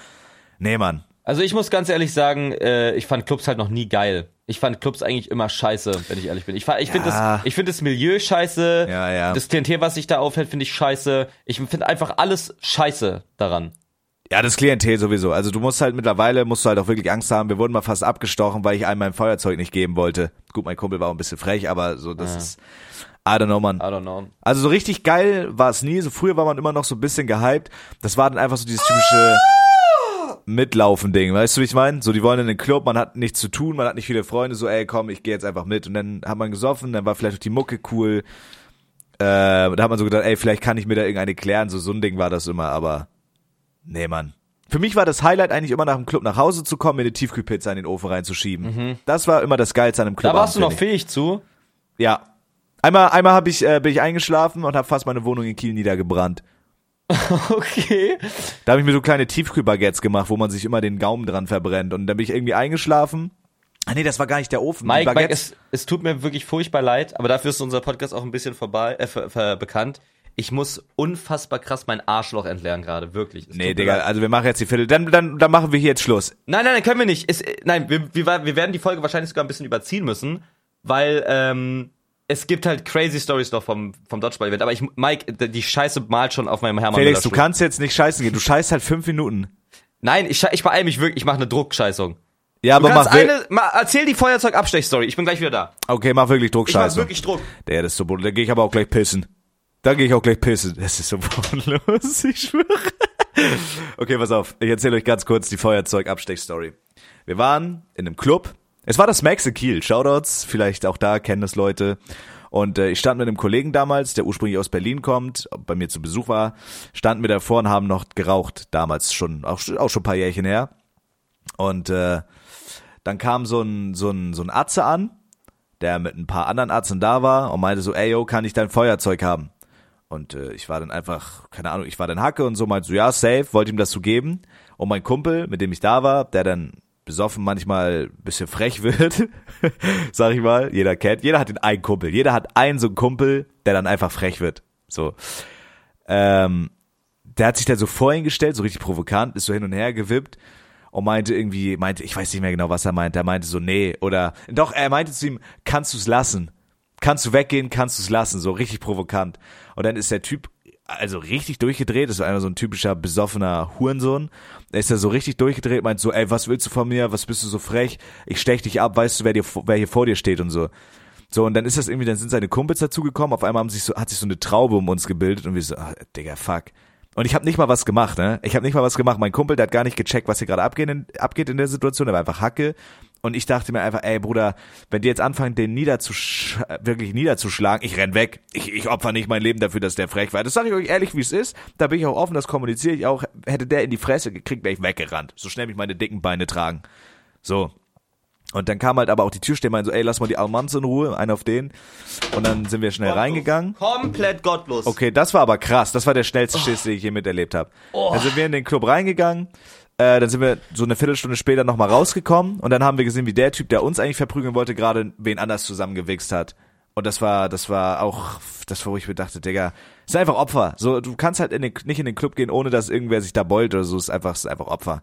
Nee, Mann. Also ich muss ganz ehrlich sagen, äh, ich fand Clubs halt noch nie geil. Ich fand Clubs eigentlich immer scheiße, wenn ich ehrlich bin. Ich, ich finde Ja. das, ich finde das Milieu scheiße. Ja, ja. Das Klientel, was sich da aufhält, finde ich scheiße. Ich finde einfach alles scheiße daran. Ja, das Klientel sowieso. Also du musst halt mittlerweile, musst du halt auch wirklich Angst haben. Wir wurden mal fast abgestochen, weil ich einem mein Feuerzeug nicht geben wollte. Gut, mein Kumpel war auch ein bisschen frech, aber so, das ist, I don't know, man. I don't know. Also so richtig geil war es nie. So früher war man immer noch so ein bisschen gehypt. Das war dann einfach so dieses typische Mitlaufen-Ding. Weißt du, wie ich meine? So, die wollen in den Club, man hat nichts zu tun, man hat nicht viele Freunde. So, ey, komm, ich gehe jetzt einfach mit. Und dann hat man gesoffen, dann war vielleicht auch die Mucke cool. Äh, da hat man so gedacht, ey, vielleicht kann ich mir da irgendeine klären. So, so ein Ding war das immer, aber nee, Mann. Für mich war das Highlight eigentlich immer nach dem Club nach Hause zu kommen, mir eine Tiefkühlpizza in den Ofen reinzuschieben. Das war immer das Geilste an einem Club. Da warst du noch fähig zu. Ja. Einmal, einmal hab ich, äh, bin ich eingeschlafen und habe fast meine Wohnung in Kiel niedergebrannt. Okay. Da habe ich mir so kleine Tiefkühlbaguettes gemacht, wo man sich immer den Gaumen dran verbrennt. Und dann bin ich irgendwie eingeschlafen. Ah nee, das war gar nicht der Ofen. Mike, Mike es, es tut mir wirklich furchtbar leid, aber dafür ist unser Podcast auch ein bisschen vorbei, äh, ver, ver, bekannt. Ich muss unfassbar krass mein Arschloch entleeren gerade, wirklich. Es Nee, Digga, also wir machen jetzt die Viertel. Dann, dann, dann machen wir hier jetzt Schluss. Nein, nein, nein, können wir nicht. Es, nein, wir, wir, wir werden die Folge wahrscheinlich sogar ein bisschen überziehen müssen, weil ähm, es gibt halt crazy Stories noch vom, vom Dodgeball-Event. Aber ich, Mike, die Scheiße malt schon auf meinem Hermann Felix, du kannst jetzt nicht scheißen gehen. Du scheißt halt fünf Minuten. Nein, ich, ich beeil mich wirklich, ich mache eine Druckscheißung. Ja, Du aber mach, eine, mal, erzähl die Feuerzeug-Abstech-Story. Ich bin gleich wieder da. Okay, mach wirklich Druck, Ich mach wirklich Druck. Der, das ist so bodenlos. Da gehe ich aber auch gleich pissen. Da gehe ich auch gleich pissen. Das ist so bodenlos, ich schwöre. Okay, pass auf. Ich erzähle euch ganz kurz die Feuerzeug-Abstech-Story. Wir waren in einem Club. Es war das Max in Kiel. Shoutouts, vielleicht auch da kennen das Leute. Und äh, ich stand mit einem Kollegen damals, der ursprünglich aus Berlin kommt, bei mir zu Besuch war, standen wir davor und haben noch geraucht. Damals schon, auch, auch schon ein paar Jährchen her. Und äh, dann kam so ein, so ein, so ein Atze an, der mit ein paar anderen Arzten da war und meinte so, ey, yo, kann ich dein Feuerzeug haben? Und äh, ich war dann einfach, keine Ahnung, ich war dann Hacke und so, meinte so, ja, safe, wollte ihm das so geben. Und mein Kumpel, mit dem ich da war, der dann besoffen manchmal bisschen frech wird, sag ich mal, jeder kennt, jeder hat den einen Kumpel, jeder hat einen so einen Kumpel, der dann einfach frech wird. So. Ähm, der hat sich dann so vor ihn gestellt, so richtig provokant, ist so hin und her gewippt und meinte irgendwie, meinte, ich weiß nicht mehr genau, was er meinte, er meinte so, nee, oder, doch, er meinte zu ihm, kannst du's lassen? Kannst du weggehen, kannst du's lassen? So richtig provokant. Und dann ist der Typ also richtig durchgedreht, das war einer so ein typischer besoffener Hurensohn. Er ist da so richtig durchgedreht, meint so, ey, was willst du von mir? Was bist du so frech? Ich stech dich ab, weißt du, wer dir, wer hier vor dir steht und so. So, und dann ist das irgendwie, dann sind seine Kumpels dazugekommen, auf einmal haben sich so, hat sich so eine Traube um uns gebildet und wir so, ah, Digga, fuck. Und ich habe nicht mal was gemacht, ne? Ich habe nicht mal was gemacht. Mein Kumpel, der hat gar nicht gecheckt, was hier gerade abgeht in, abgeht in der Situation. Der war einfach Hacke. Und ich dachte mir einfach, ey Bruder, wenn die jetzt anfangen, den niederzusch wirklich niederzuschlagen, ich renn weg. Ich, ich opfer nicht mein Leben dafür, dass der frech war. Das sage ich euch ehrlich, wie es ist. Da bin ich auch offen, das kommuniziere ich auch. Hätte der in die Fresse gekriegt, wäre ich weggerannt. So schnell mich meine dicken Beine tragen. So. Und dann kam halt aber auch die Türsteher meinte so, ey, lass mal die Almans in Ruhe, einen auf den. Und dann sind wir schnell reingegangen. Komplett gottlos. Okay, das war aber krass. Das war der schnellste Schiss, den ich je miterlebt habe. Dann sind wir in den Club reingegangen. Äh, dann sind wir so eine Viertelstunde später nochmal rausgekommen. Und dann haben wir gesehen, wie der Typ, der uns eigentlich verprügeln wollte, gerade wen anders zusammengewichst hat. Und das war, das war auch, das war, wo ich mir dachte, Digga, ist einfach Opfer. So, du kannst halt in den, nicht in den Club gehen, ohne dass irgendwer sich da beult oder so. Ist einfach, ist einfach Opfer.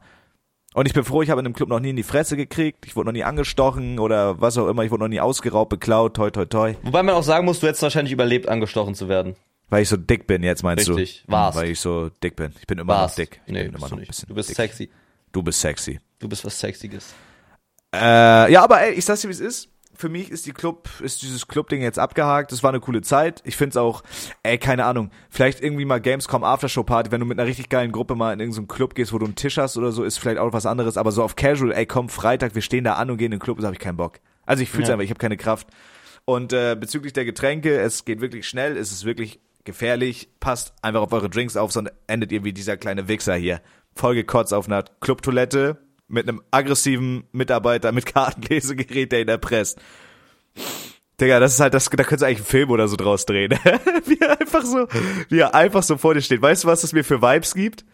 Und ich bin froh, ich habe in dem Club noch nie in die Fresse gekriegt. Ich wurde noch nie angestochen oder was auch immer. Ich wurde noch nie ausgeraubt, beklaut, toi, toi, toi. Wobei man auch sagen muss, du hättest wahrscheinlich überlebt, angestochen zu werden. Weil ich so dick bin jetzt, meinst Richtig, du? warst. Weil ich so dick bin. Ich bin immer Warst. noch dick. Ich nee, bin immer du noch ein bisschen Du bist dick. sexy. Du bist sexy. Du bist was Sexiges. Äh, ja, aber ey, ich sag's dir, wie es ist. Für mich ist die Club, ist dieses Club-Ding jetzt abgehakt. Das war eine coole Zeit. Ich find's auch, ey, keine Ahnung, vielleicht irgendwie mal Gamescom Aftershow-Party, wenn du mit einer richtig geilen Gruppe mal in irgendeinen Club gehst, wo du einen Tisch hast oder so, ist vielleicht auch was anderes. Aber so auf Casual, ey, komm, Freitag, wir stehen da an und gehen in den Club, da hab ich keinen Bock. Also ich fühl's Ja. einfach, ich habe keine Kraft. Und äh, bezüglich der Getränke, es geht wirklich schnell, es ist wirklich gefährlich. Passt einfach auf eure Drinks auf, sonst endet ihr wie dieser kleine Wichser hier. Vollgekotzt auf einer Clubtoilette mit einem aggressiven Mitarbeiter mit Kartenlesegerät, der ihn erpresst. Digga, das ist halt das, da könntest du eigentlich einen Film oder so draus drehen. wie er einfach so, wie er einfach so vor dir steht. Weißt du, was es mir für Vibes gibt?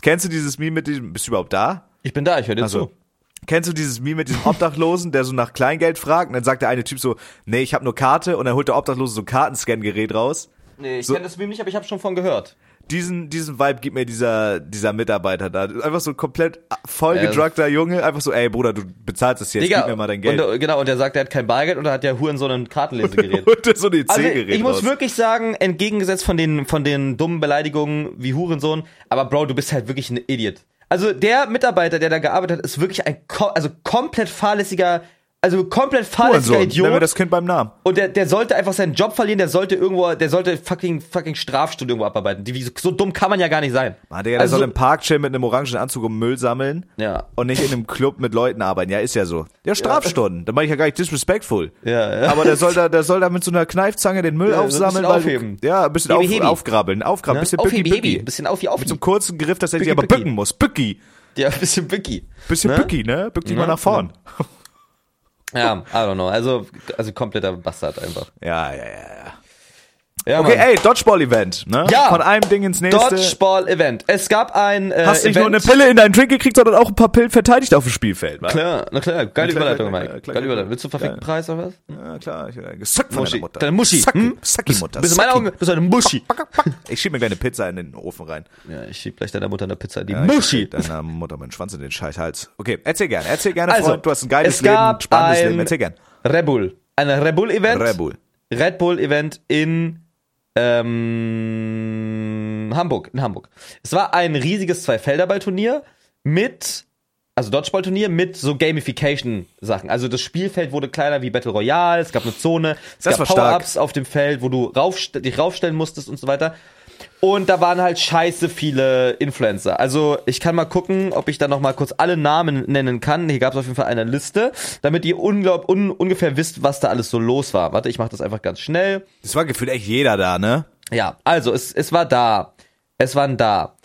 Kennst du dieses Meme mit diesem, bist du überhaupt da? Ich bin da, ich höre dir Also, zu. kennst du dieses Meme mit diesem Obdachlosen, der so nach Kleingeld fragt und dann sagt der eine Typ so, nee, ich habe nur Karte und dann holt der Obdachlose so ein Kartenscan-Gerät raus. Nee, ich so- kenn das Meme nicht, aber ich habe schon von gehört. Diesen, diesen Vibe gibt mir dieser, dieser Mitarbeiter da. Einfach so ein komplett voll Äh, gedruckter Junge, einfach so, ey Bruder, du bezahlst es jetzt, Digga, gib mir mal dein Geld. Und, äh, genau, und der sagt, er hat kein Bargeld und er hat der Huren so ein Kartenlesegerät. Und der so ein Also EC-Gerät ich muss wirklich sagen, entgegengesetzt von den, von den dummen Beleidigungen wie Hurensohn, aber Bro, du bist halt wirklich ein Idiot. Also der Mitarbeiter, der da gearbeitet hat, ist wirklich ein also komplett fahrlässiger, also komplett fahrlässiger Hurensohn, Nenn mir Idiot. das Kind beim Namen. Und der, der sollte einfach seinen Job verlieren, der sollte irgendwo, der sollte fucking, fucking Strafstunde irgendwo abarbeiten. Die, so, so dumm kann man ja gar nicht sein. Mann, Digga, der Also- soll im Park chillen mit einem orangen Anzug und Müll sammeln. Ja. Und nicht in einem Club mit Leuten arbeiten. Ja, ist ja so. Ja, Strafstunden. Da mache ich ja gar nicht disrespectful. Ja, ja. Aber der soll da, der soll da mit so einer Kneifzange den Müll Ja, so ein aufsammeln. bisschen weil aufheben. Du, ja, ein bisschen Hebi, auf, hebi. aufgrabbeln. Aufgrabbeln. Ne? Bisschen bücki, bücki. Bisschen auf wie auf Mit so einem kurzen Griff, dass er sich aber bücken muss. Bücki. Ja, ein bisschen Bücki. Bisschen Ne? bücki, ne? Bück dich Ja, mal nach vorn. Ja, I don't know. Also, also kompletter Bastard einfach. Ja, ja, ja, ja. Ja, Okay, Mann. ey, Dodgeball-Event, ne? Ja. Von einem Ding ins nächste. Dodgeball-Event. Es gab ein äh, Hast nicht Event. nur eine Pille in deinen Drink gekriegt, sondern auch ein paar Pillen verteidigt auf dem Spielfeld, wa? Klar, na klar, geile klar, Überleitung, klar, Mike. klar, klar, geile. Überleitung. Willst du einen verfickten Preis oder was? Ja, klar. Ich, gesackt von Muschi. Mutter. Deine Muschi. Sacki, Hm? Sacki Mutter. Bist du in meinen. Augen, bist du eine Muschi. Ich schieb mir gleich eine Pizza in den Ofen rein. Ja, ich schieb gleich deiner Mutter eine Pizza in die Ja, Muschi. Deiner Mutter meinen Schwanz in den scheiß Hals. Okay, erzähl gerne, erzähl gerne, Also, Freund. Du hast ein geiles es Leben, gab ein spannendes Leben. Erzähl gerne. Red Bull. Ein Red Bull Event. Red Bull. Red Bull Event in ähm, Hamburg. In Hamburg. Es war ein riesiges Zwei-Felderball-Turnier mit, also Dodgeball-Turnier mit so Gamification-Sachen. Also das Spielfeld wurde kleiner wie Battle Royale, es gab eine Zone, es Das gab. Power-Ups auf dem Feld, wo du raufst dich raufstellen musstest und so weiter. Und da waren halt scheiße viele Influencer. Also ich kann mal gucken, ob ich da noch mal kurz alle Namen nennen kann. Hier gab es auf jeden Fall eine Liste, damit ihr unglaub, un, ungefähr wisst, was da alles so los war. Warte, ich mache das einfach ganz schnell. Das war gefühlt echt jeder da, ne? Ja, also es, es war da. Es waren da.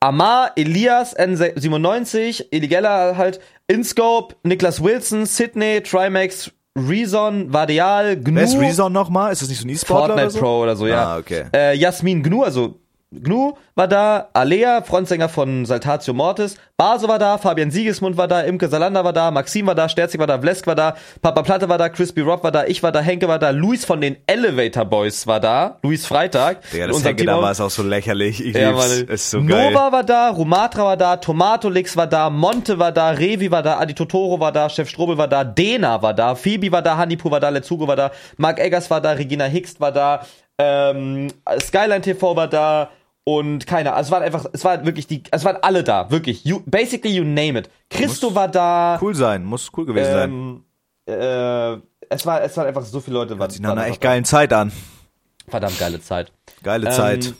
Amar, Elias, N97, Eligella halt, InScope, Niklas Wilson, Sydney, Trimax, Reason, Vadial, Gnu. Wer ist Reason nochmal? Ist das nicht so ein E-Sportler Fortnite oder so? Pro oder so, ja. Ah, okay. Äh, Jasmin Gnu, also Gnu war da, Alea, Frontsänger von Saltatio Mortis, Baso war da, Fabian Siegesmund war da, Imke Salander war da, Maxim war da, Sterzig war da, Vlesk war da, Papa Platte war da, Crispy Rob war da, ich war da, Henke war da, Luis von den Elevator Boys war da, Luis Freitag. In das Henke da war es auch so lächerlich. Ich Ja, lieb's. Ist so geil. Nova war da, Rumatra war da, Tomatolix war da, Monte war da, Revi war da, Adi Totoro war da, Chef Strobel war da, Dena war da, Phoebe war da, Hanipu war da, Letzugo war da, Mark Eggers war da, Regina Hickst war da, ähm, Skyline TV war da und keiner. Also es waren einfach, es waren wirklich die, es waren alle da, wirklich. You, basically you name it. Christo war da. Cool sein, muss cool gewesen sein. Ähm, äh, es war, es waren einfach so viele Leute. Waren, Sieht nach einer echt geilen Zeit an. da. Verdammt geile Zeit. Geile Ähm, Zeit.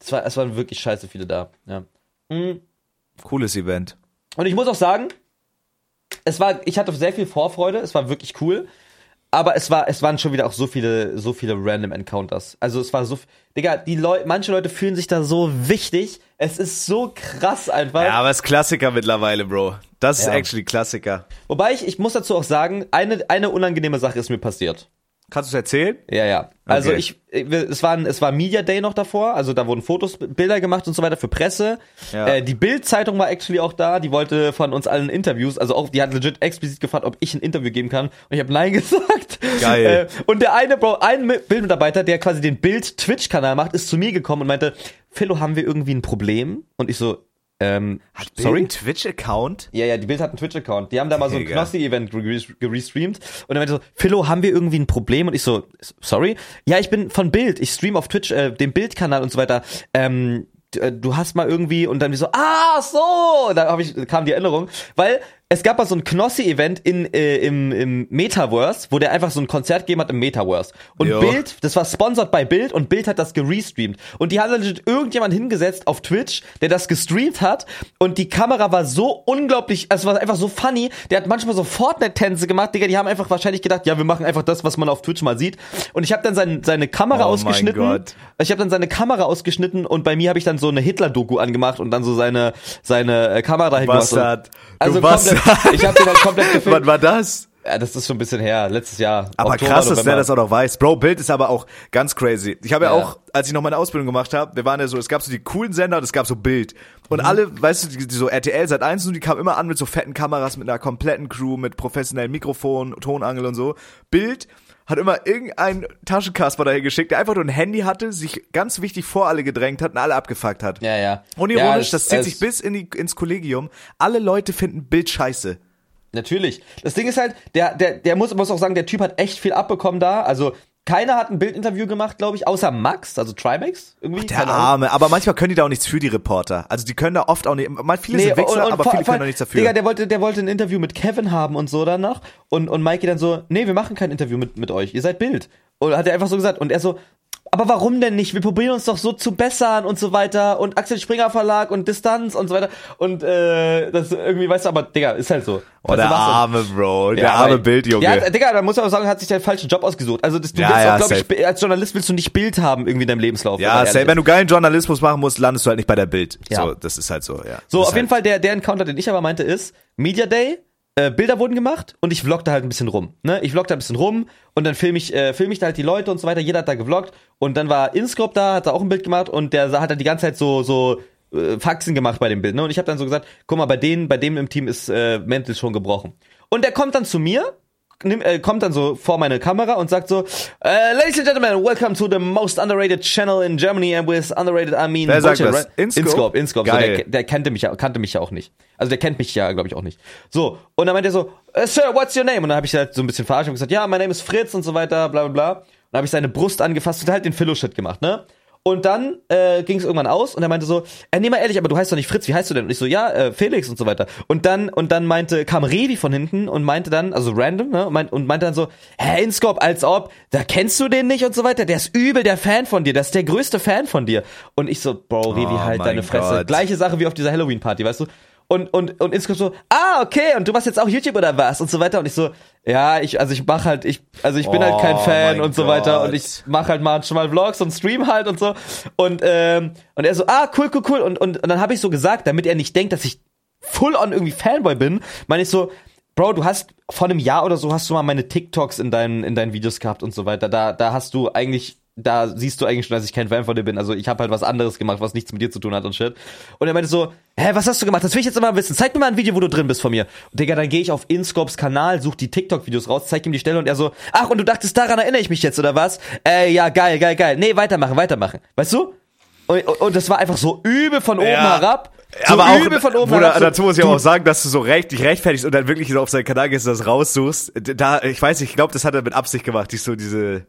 Es, war, es waren wirklich scheiße viele da. Ja. Mhm. Cooles Event. Und ich muss auch sagen, es war, ich hatte sehr viel Vorfreude, es war wirklich cool. Aber es war, es waren schon wieder auch so viele, so viele random Encounters. Also es war so, Digga, die Leute, manche Leute fühlen sich da so wichtig. Es ist so krass einfach. Ja, aber es ist Klassiker mittlerweile, Bro. Das ist Ja. actually Klassiker. Wobei ich, ich muss dazu auch sagen, eine, eine unangenehme Sache ist mir passiert. Kannst du es erzählen? Ja, ja. Also Okay. ich, es war, ein- es war Media Day noch davor, also da wurden Fotos, Bilder gemacht und so weiter für Presse. Ja. Äh, die Bild-Zeitung war actually auch da, die wollte von uns allen Interviews, also auch, die hat legit explizit gefragt, ob ich ein Interview geben kann. Und ich habe nein gesagt. Geil. Äh, und der eine, Bro, ein Mi- Bildmitarbeiter, der quasi den Bild-Twitch-Kanal macht, ist zu mir gekommen und meinte, Philo, haben wir irgendwie ein Problem? Und ich so, ähm, sorry? Sorry? Twitch-Account? Ja, ja, die Bild hat einen Twitch-Account. Die haben da mal so ein. Knossi-Event gere- gerestreamt. Und dann meinte so, Philo, haben wir irgendwie ein Problem? Und ich so, sorry? Ja, ich bin von Bild. Ich stream auf Twitch, äh, dem Bild-Kanal und so weiter. Ähm, äh, du hast mal irgendwie und dann wie so, ah, so, da hab ich, kam die Erinnerung, weil es gab mal so ein Knossi-Event in, äh, im, im Metaverse, wo der einfach so ein Konzert gegeben hat im Metaverse. Und Jo. Bild, das war sponsored bei Bild und Bild hat das gerestreamt. Und die haben dann legit irgendjemand hingesetzt auf Twitch, der das gestreamt hat und die Kamera war so unglaublich, also es war einfach so funny, der hat manchmal so Fortnite-Tänze gemacht, Digga, die haben einfach wahrscheinlich gedacht, ja, wir machen einfach das, was man auf Twitch mal sieht. Und ich habe dann sein, seine Kamera Oh mein ausgeschnitten. Gott. Ich habe dann seine Kamera ausgeschnitten und bei mir habe ich dann so eine Hitler-Doku angemacht und dann so seine, seine äh, Kamera dahin gemacht. Bastard. Und- Also Bastard. ich habe den halt komplett gefilmt. Wann war das? Ja, das ist schon ein bisschen her, letztes Jahr. Aber Oktober, krass, dass der das auch noch weiß. Bro, Bild ist aber auch ganz crazy. Ich habe ja. Ja. auch, als ich noch meine Ausbildung gemacht habe, wir waren ja so, es gab so die coolen Sender und es gab so Bild. Und Mhm. alle, weißt du, die, die so RTL seit 1 und die kamen immer an mit so fetten Kameras, mit einer kompletten Crew, mit professionellen Mikrofon, Tonangel und so. Bild hat immer irgendeinen Taschenkasper dahin geschickt, der einfach nur ein Handy hatte, sich ganz wichtig vor alle gedrängt hat und alle abgefuckt hat. Ja, ja. Unironisch, ja, das zieht es- sich bis in die, ins Kollegium. Alle Leute finden Bild scheiße. Natürlich. Das Ding ist halt, der, der, der muss, muss auch sagen, der Typ hat echt viel abbekommen da. Also, keiner hat ein Bildinterview gemacht, glaube ich, außer Max, also Trimax irgendwie. Der keine Ahnung. Arme, aber manchmal können die da auch nichts für die Reporter. Also die können da oft auch nicht, viele sind Wichser, aber vor- viele vor- können da nichts dafür. Digga, der wollte, der wollte ein Interview mit Kevin haben und so danach. Und, und Mikey dann so, nee, wir machen kein Interview mit, mit euch, ihr seid Bild. Und hat er einfach so gesagt. Und er so, aber warum denn nicht? Wir probieren uns doch so zu bessern und so weiter. Und Axel Springer Verlag und Distanz und so weiter. Und äh, das irgendwie, weißt du, aber Digga, ist halt so. oh, der arme Bro, der Ja, arme aber- Bildjunge. Ja, Digga, da muss man auch sagen, hat sich der falsche Job ausgesucht. Also das, du Ja, willst ja, auch, glaube ich, als Journalist willst du nicht Bild haben irgendwie in deinem Lebenslauf. Ja, safe, wenn du geilen Journalismus machen musst, landest du halt nicht bei der Bild. Ja. So, das ist halt so, ja. So, das auf jeden halt, Fall der, der Encounter, den ich aber meinte, ist Media Day, äh, Bilder wurden gemacht und ich vlogte halt ein bisschen rum. Ne? Ich vlogte ein bisschen rum und dann film ich, äh, film ich da halt die Leute und so weiter. Jeder hat da gevloggt und dann war Inscope da, hat da auch ein Bild gemacht und der hat dann die ganze Zeit so, so äh, Faxen gemacht bei dem Bild. Ne? Und ich habe dann so gesagt, guck mal, bei denen, bei dem im Team ist äh, Mental schon gebrochen. Und der kommt dann zu mir nimm, äh, kommt dann so vor meine Kamera und sagt so, äh, Ladies and Gentlemen, welcome to the most underrated channel in Germany and with underrated I mean Wer sagt bullshit, das? right? Inscope? Inscope, Inscope. So, der, der kannte mich ja, kannte mich ja auch nicht. Also der kennt mich ja, glaube ich, auch nicht. So, und dann meinte er so, äh, Sir, what's your name? Und dann habe ich halt so ein bisschen verarscht und gesagt, ja, mein Name ist Fritz und so weiter, bla bla bla. Und dann habe ich seine Brust angefasst und halt den Philo-Shit gemacht, ne? Und dann äh, ging es irgendwann aus und er meinte so, äh, nee mal ehrlich, aber du heißt doch nicht Fritz, wie heißt du denn? Und ich so, ja, äh, Felix und so weiter. Und dann und dann meinte, kam Revi von hinten und meinte dann, also random, ne, und, meint, und meinte dann so, hä, Inscope, als ob, da kennst du den nicht und so weiter, der ist übel der Fan von dir, das ist der größte Fan von dir. Und ich so, Bro, Revi, Oh halt deine Fresse. Gott. Gleiche Sache wie auf dieser Halloween-Party, weißt du? Und, und, und Inscope so, ah, okay, und du machst jetzt auch YouTube oder was? Und so weiter. Und ich so, ja, ich, also ich mach halt, ich, also ich bin halt kein Oh Fan und so weiter. Und ich mach halt manchmal Vlogs und stream halt und so. Und, ähm, und er so, ah, cool, cool, cool. Und, und, und dann habe ich so gesagt, damit er nicht denkt, dass ich full on irgendwie Fanboy bin, meine ich so, Bro, du hast vor einem Jahr oder so hast du mal meine TikToks in deinen, in deinen Videos gehabt und so weiter. Da, da hast du eigentlich, da siehst du eigentlich schon, dass ich kein Fan von dir bin. Also ich habe halt was anderes gemacht, was nichts mit dir zu tun hat und shit. Und er meinte so, hä, was hast du gemacht? Das will ich jetzt immer wissen. Zeig mir mal ein Video, wo du drin bist von mir. Und Digga, dann gehe ich auf Inscopes Kanal, such die TikTok-Videos raus, zeig ihm die Stelle und er so, ach, und du dachtest, daran erinnere ich mich jetzt, oder was? Äh, ja, geil, geil, geil. Nee, weitermachen, weitermachen. Weißt du? Und, und, und das war einfach so übel von oben Ja. herab. So aber auch, übel von oben Bruder, herab. So, dazu muss ich auch sagen, dass du so recht, dich rechtfertigst und dann wirklich so auf seinen Kanal gehst und das raussuchst. Da, ich weiß nicht, ich glaube, das hat er mit Absicht gemacht, dich so diese,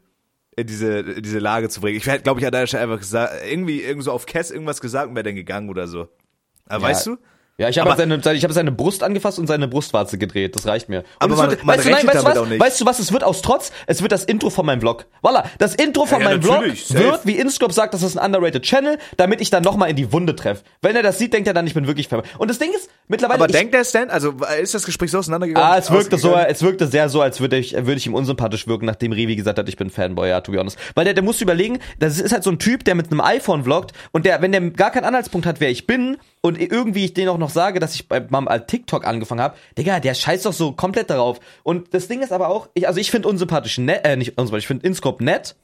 in diese, in diese Lage zu bringen. Ich hätte, glaube ich, an deiner Stelle einfach gesagt, irgendwie, irgendwie so auf Kess irgendwas gesagt und wäre dann gegangen oder so. Aber Ja. weißt du? Ja, ich habe halt seine, seine, ich habe seine Brust angefasst und seine Brustwarze gedreht. Das reicht mir. Und Aber man- wird, man weißt du, nein, weißt du was? Weißt du was? Es wird aus Trotz. Es wird das Intro von meinem Vlog. Voila, das Intro von Ja, ja, meinem Vlog natürlich, safe. wird, wie Inscope sagt, das ist ein underrated Channel, damit ich dann noch mal in die Wunde treffe. Wenn er das sieht, denkt er dann, ich bin wirklich Fan. Und das Ding ist mittlerweile. Aber ich, denkt er es denn? Also ist das Gespräch so auseinandergegangen? Ah, es wirkte so, es wirkte sehr so, als würde ich, würde ich ihm unsympathisch wirken, nachdem Revi gesagt hat, ich bin Fanboy, ja, to be honest. Weil der, der muss überlegen, das ist halt so ein Typ, der mit einem iPhone vloggt und der, wenn der gar keinen Anhaltspunkt hat, wer ich bin und irgendwie ich den auch noch sage, dass ich bei meinem TikTok angefangen habe, Digga, der scheißt doch so komplett darauf. Und das Ding ist aber auch, ich, also ich finde unsympathisch nett, äh, nicht unsympathisch, ich finde Inscope nett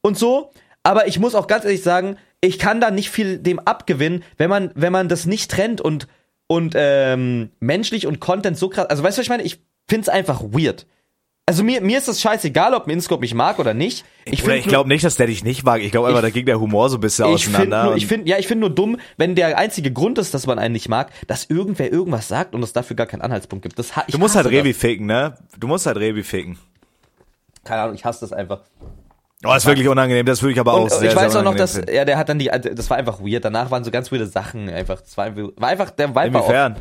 und so, aber ich muss auch ganz ehrlich sagen, ich kann da nicht viel dem abgewinnen, wenn man, wenn man das nicht trennt und, und ähm, menschlich und Content so krass. Also weißt du, was ich meine? Ich find's einfach weird. Also mir, mir ist das scheißegal, ob ein Inscope mich mag oder nicht. Ich Oder find ich glaube nicht, dass der dich nicht mag. Ich glaube einfach, da ging der Humor so ein bisschen ich auseinander. nur, ich und- finde, ja, ich finde nur dumm, wenn der einzige Grund ist, dass man einen nicht mag, dass irgendwer irgendwas sagt und es dafür gar keinen Anhaltspunkt gibt. Das, ich du musst halt das. Revi ficken, ne? Du musst halt Revi ficken. Keine Ahnung, ich hasse das einfach. Oh, ist wirklich unangenehm. Das würde ich aber auch Und sehr, ich weiß sehr auch noch, dass, finden. ja, der hat dann die, das war einfach weird. Danach waren so ganz weirde Sachen einfach. Das war einfach, war einfach der Vibe war auch- Inwiefern?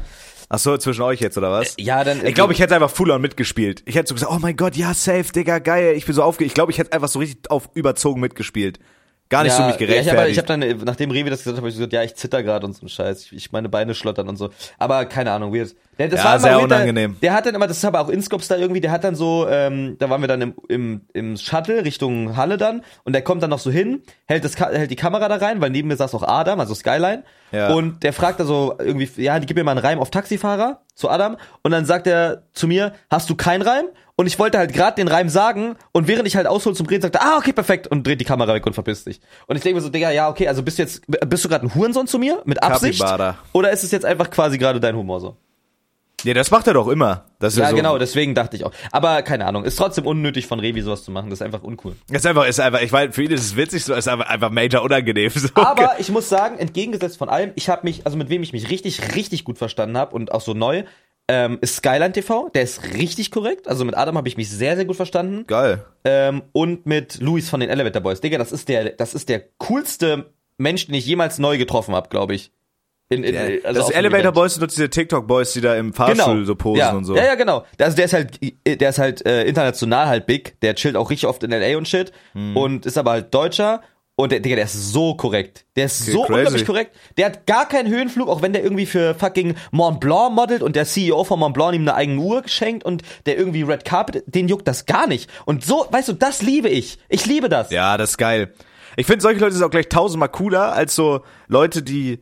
Ach so, zwischen euch jetzt, oder was? Ja, dann. Ich glaube, ich hätte einfach full on mitgespielt. Ich hätte so gesagt, oh mein Gott, ja, safe, Digga, geil. Ich bin so aufge... Ich glaube, ich hätte einfach so richtig auf überzogen mitgespielt. Gar nicht so mich ja, ich habe gerechtfertigt. ich hab dann, nachdem Revi das gesagt hat, habe ich gesagt, ja, ich zitter gerade und so ein Scheiß. Ich, ich meine Beine schlottern und so. Aber keine Ahnung, weird. Der, das Ja, war sehr weird, der- unangenehm. Der hat dann immer, das ist aber auch Inscopes da irgendwie, der hat dann so, ähm, da waren wir dann im, im, im Shuttle Richtung Halle dann und der kommt dann noch so hin, hält, das, hält die Kamera da rein, weil neben mir saß auch Adam, also Skyline. Ja. Und der fragt da so irgendwie, ja, gib mir mal einen Reim auf Taxifahrer zu Adam. Und dann sagt er zu mir, hast du keinen Reim? Und ich wollte halt gerade den Reim sagen und während ich halt aushol zum Reden, sagte, er, ah, okay, perfekt und dreht die Kamera weg und verpisst dich. Und ich denke mir so, Digga, ja, okay, also bist du jetzt, bist du gerade ein Hurensohn zu mir? Mit Absicht? Capybara. Oder ist es jetzt einfach quasi gerade dein Humor so? ja, das macht er doch immer. Das ist Ja, so, genau, deswegen dachte ich auch. Aber keine Ahnung, ist trotzdem unnötig von Revi sowas zu machen, das ist einfach uncool. Ist einfach, ist einfach, ich meine, für ihn ist es witzig, so ist einfach, einfach major unangenehm. So. Aber ich muss sagen, entgegengesetzt von allem, ich habe mich, also mit wem ich mich richtig, richtig gut verstanden habe und auch so neu, ähm, ist Skyline TV. Der ist richtig korrekt. Also mit Adam habe ich mich sehr, sehr gut verstanden. Geil. Ähm, und mit Luis von den Elevator Boys. Digga, das ist der, das ist der coolste Mensch, den ich jemals neu getroffen habe, glaube ich. In, in, Ja, also das Elevator. Boys sind diese TikTok-Boys, die da im Fahrstuhl Genau. so posen ja. und so. Ja, ja, genau. Also der ist halt, der ist halt äh, international halt big. Der chillt auch richtig oft in LA und shit. Hm. Und ist aber halt Deutscher. Und der, Digga, der ist so korrekt. Der ist Okay, so crazy. unglaublich korrekt. Der hat gar keinen Höhenflug, auch wenn der irgendwie für fucking Mont Blanc modelt und der CEO von Mont Blanc ihm eine eigene Uhr geschenkt und der irgendwie Red Carpet, den juckt das gar nicht. Und so, weißt du, das liebe ich. Ich liebe das. Ja, das ist geil. Ich finde, solche Leute sind auch gleich tausendmal cooler als so Leute, die,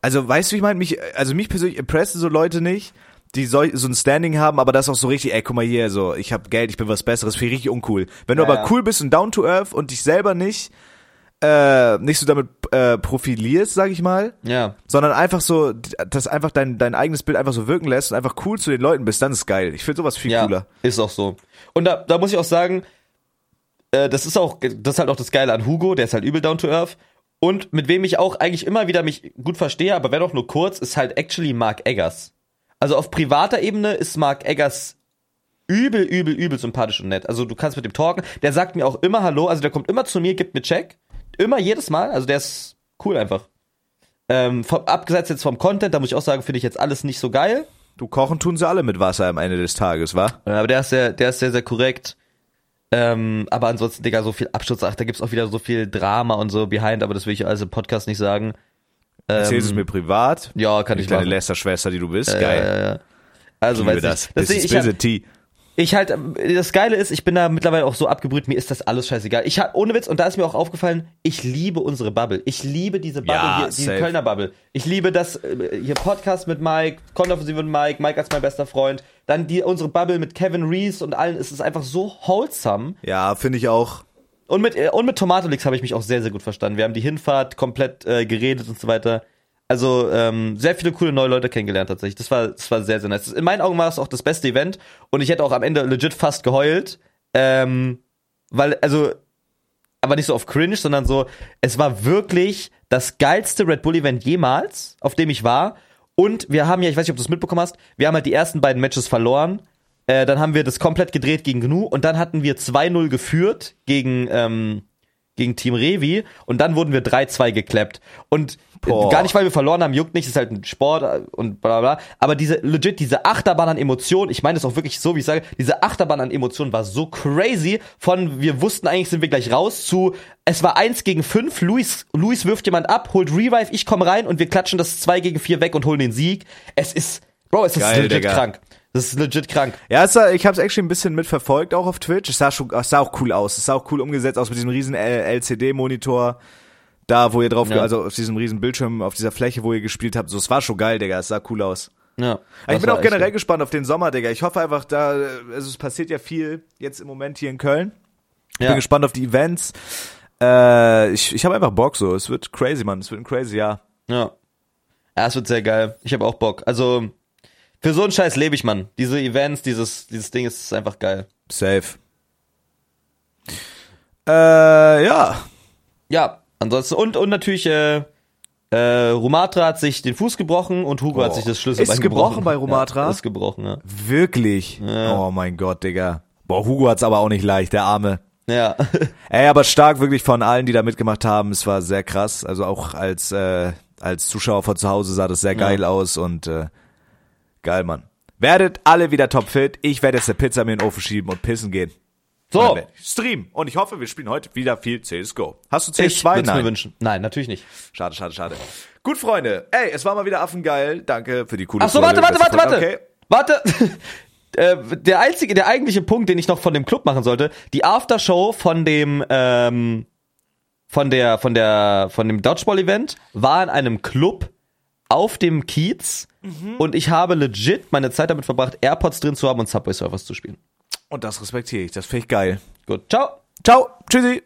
also weißt du, wie ich meine, mich, also mich persönlich impressen so Leute nicht, die so, so ein Standing haben, aber das auch so richtig, ey, guck mal hier, so, ich habe Geld, ich bin was Besseres, finde ich richtig uncool. Wenn du Ja, aber ja. cool bist und down to earth und dich selber nicht, äh, nicht so damit äh, profilierst, sag ich mal, Ja. sondern einfach so, das einfach dein, dein eigenes Bild einfach so wirken lässt und einfach cool zu den Leuten bist, dann ist geil. Ich finde sowas viel Ja, cooler. ist auch so. Und da, da muss ich auch sagen, äh, das ist auch, das ist halt auch das Geile an Hugo, der ist halt übel down to earth. Und mit wem ich auch eigentlich immer wieder mich gut verstehe, aber wenn auch nur kurz, ist halt actually Mark Eggers. Also auf privater Ebene ist Mark Eggers übel, übel, übel sympathisch und nett. Also du kannst mit dem talken. Der sagt mir auch immer Hallo, also der kommt immer zu mir, gibt mir Check. Immer jedes Mal. Also der ist cool einfach. Ähm, vom, abgesetzt jetzt vom Content, da muss ich auch sagen, finde ich jetzt alles nicht so geil. Du kochen tun sie alle mit Wasser am Ende des Tages, wa? Ja, aber der ist sehr, der ist sehr, sehr korrekt. Ähm, aber ansonsten, Digga, so viel Absturz, ach, da gibt's auch wieder so viel Drama und so behind, aber das will ich alles im Podcast nicht sagen. Ähm, Erzählst es mir privat. Ja, kann ich deine machen. Lester-Schwester, die du bist. Ja, geil. Ja, ja. Also, Ich weiß das. ich. Das Deswegen, ist ich, hab. Ich halt, das Geile ist, ich bin da mittlerweile auch so abgebrüht, mir ist das alles scheißegal. Ich hab, ohne Witz, und da ist mir auch aufgefallen, ich liebe unsere Bubble. Ich liebe diese Bubble Ja, hier, diese safe. Kölner Bubble. Ich liebe das, äh, hier Podcast mit Mike, Kontoffensive mit Mike, Mike als mein bester Freund. Dann die, unsere Bubble mit Kevin Reese und allen, es ist einfach so wholesome. Ja, finde ich auch. Und mit, äh, und mit Tomatolix habe ich mich auch sehr, sehr gut verstanden. Wir haben die Hinfahrt komplett äh, geredet und so weiter. Also ähm, sehr viele coole neue Leute kennengelernt tatsächlich. Das war, das war sehr, sehr nice. In meinen Augen war es auch das beste Event und ich hätte auch am Ende legit fast geheult. Ähm, weil, also, aber nicht so auf cringe, sondern so, es war wirklich das geilste Red Bull Event jemals, auf dem ich war. Und wir haben ja, ich weiß nicht, ob du es mitbekommen hast, wir haben halt die ersten beiden Matches verloren. Äh, dann haben wir das komplett gedreht gegen Gnu und dann hatten wir 2-0 geführt gegen, ähm, gegen Team Revi und dann wurden wir 3-2 geklappt. Und äh, Boah. gar nicht, weil wir verloren haben, juckt nicht, ist halt ein Sport äh, und bla bla bla. Aber diese, legit, diese Achterbahn an Emotionen, ich meine das auch wirklich so, wie ich sage, diese Achterbahn an Emotionen war so crazy von, wir wussten eigentlich, sind wir gleich raus, zu, es war 1 gegen 5, Luis, Luis wirft jemand ab, holt Revive, ich komme rein und wir klatschen das 2 gegen 4 weg und holen den Sieg. Es ist, Bro, es ist Geil, legit Digga. krank. Das ist legit krank. Ja, sah, ich habe es actually ein bisschen mitverfolgt, auch auf Twitch. Es sah, schon, es sah auch cool aus. Es sah auch cool umgesetzt aus mit diesem riesen LCD-Monitor. Da, wo ihr drauf, Ja. also auf diesem riesen Bildschirm, auf dieser Fläche, wo ihr gespielt habt. So, es war schon geil, Digga. Es sah cool aus. Ja. Ich bin auch generell geil. gespannt auf den Sommer, Digga. Ich hoffe einfach, da, also es passiert ja viel jetzt im Moment hier in Köln. Ich Ja. bin gespannt auf die Events. Äh, ich ich habe einfach Bock so. Es wird crazy, Mann. Es wird ein crazy Jahr. Ja. Ja, es wird sehr geil. Ich habe auch Bock. Also, für so einen Scheiß lebe ich, Mann. Diese Events, dieses, dieses Ding ist einfach geil. Safe. Äh, ja. Ja, ansonsten, und, und natürlich, äh, äh, Rumatra hat sich den Fuß gebrochen und Hugo hat Oh. sich das Schlüsselbein Ist gebrochen gebrochen. bei Rumatra? Ja, ist gebrochen, ja. Wirklich? Ja. Oh mein Gott, Digga. Boah, Hugo hat's aber auch nicht leicht, der Arme. Ja. Ey, aber stark wirklich von allen, die da mitgemacht haben. Es war sehr krass. Also auch als, äh, als Zuschauer von zu Hause sah das sehr geil aus und äh, geil, Mann. Werdet alle wieder topfit. Ich werde jetzt eine Pizza mir in den Ofen schieben und pissen gehen. So, ich Stream. Und ich hoffe, wir spielen heute wieder viel CSGO. Hast du ich CS2? würde mir Nein. wünschen. Nein, natürlich nicht. Schade, schade, schade. Gut, Freunde. Ey, es war mal wieder affengeil. Danke für die coole Ach so, warte, warte, warte, warte. Okay. Warte. Äh, der einzige, der eigentliche Punkt, den ich noch von dem Club machen sollte, die Aftershow von dem, ähm, von der, von der, von dem Dodgeball-Event war in einem Club auf dem Kiez und ich habe legit meine Zeit damit verbracht, AirPods drin zu haben und Subway Surfers zu spielen. Und das respektiere ich. Das finde ich geil. Gut, ciao. Ciao. Tschüssi.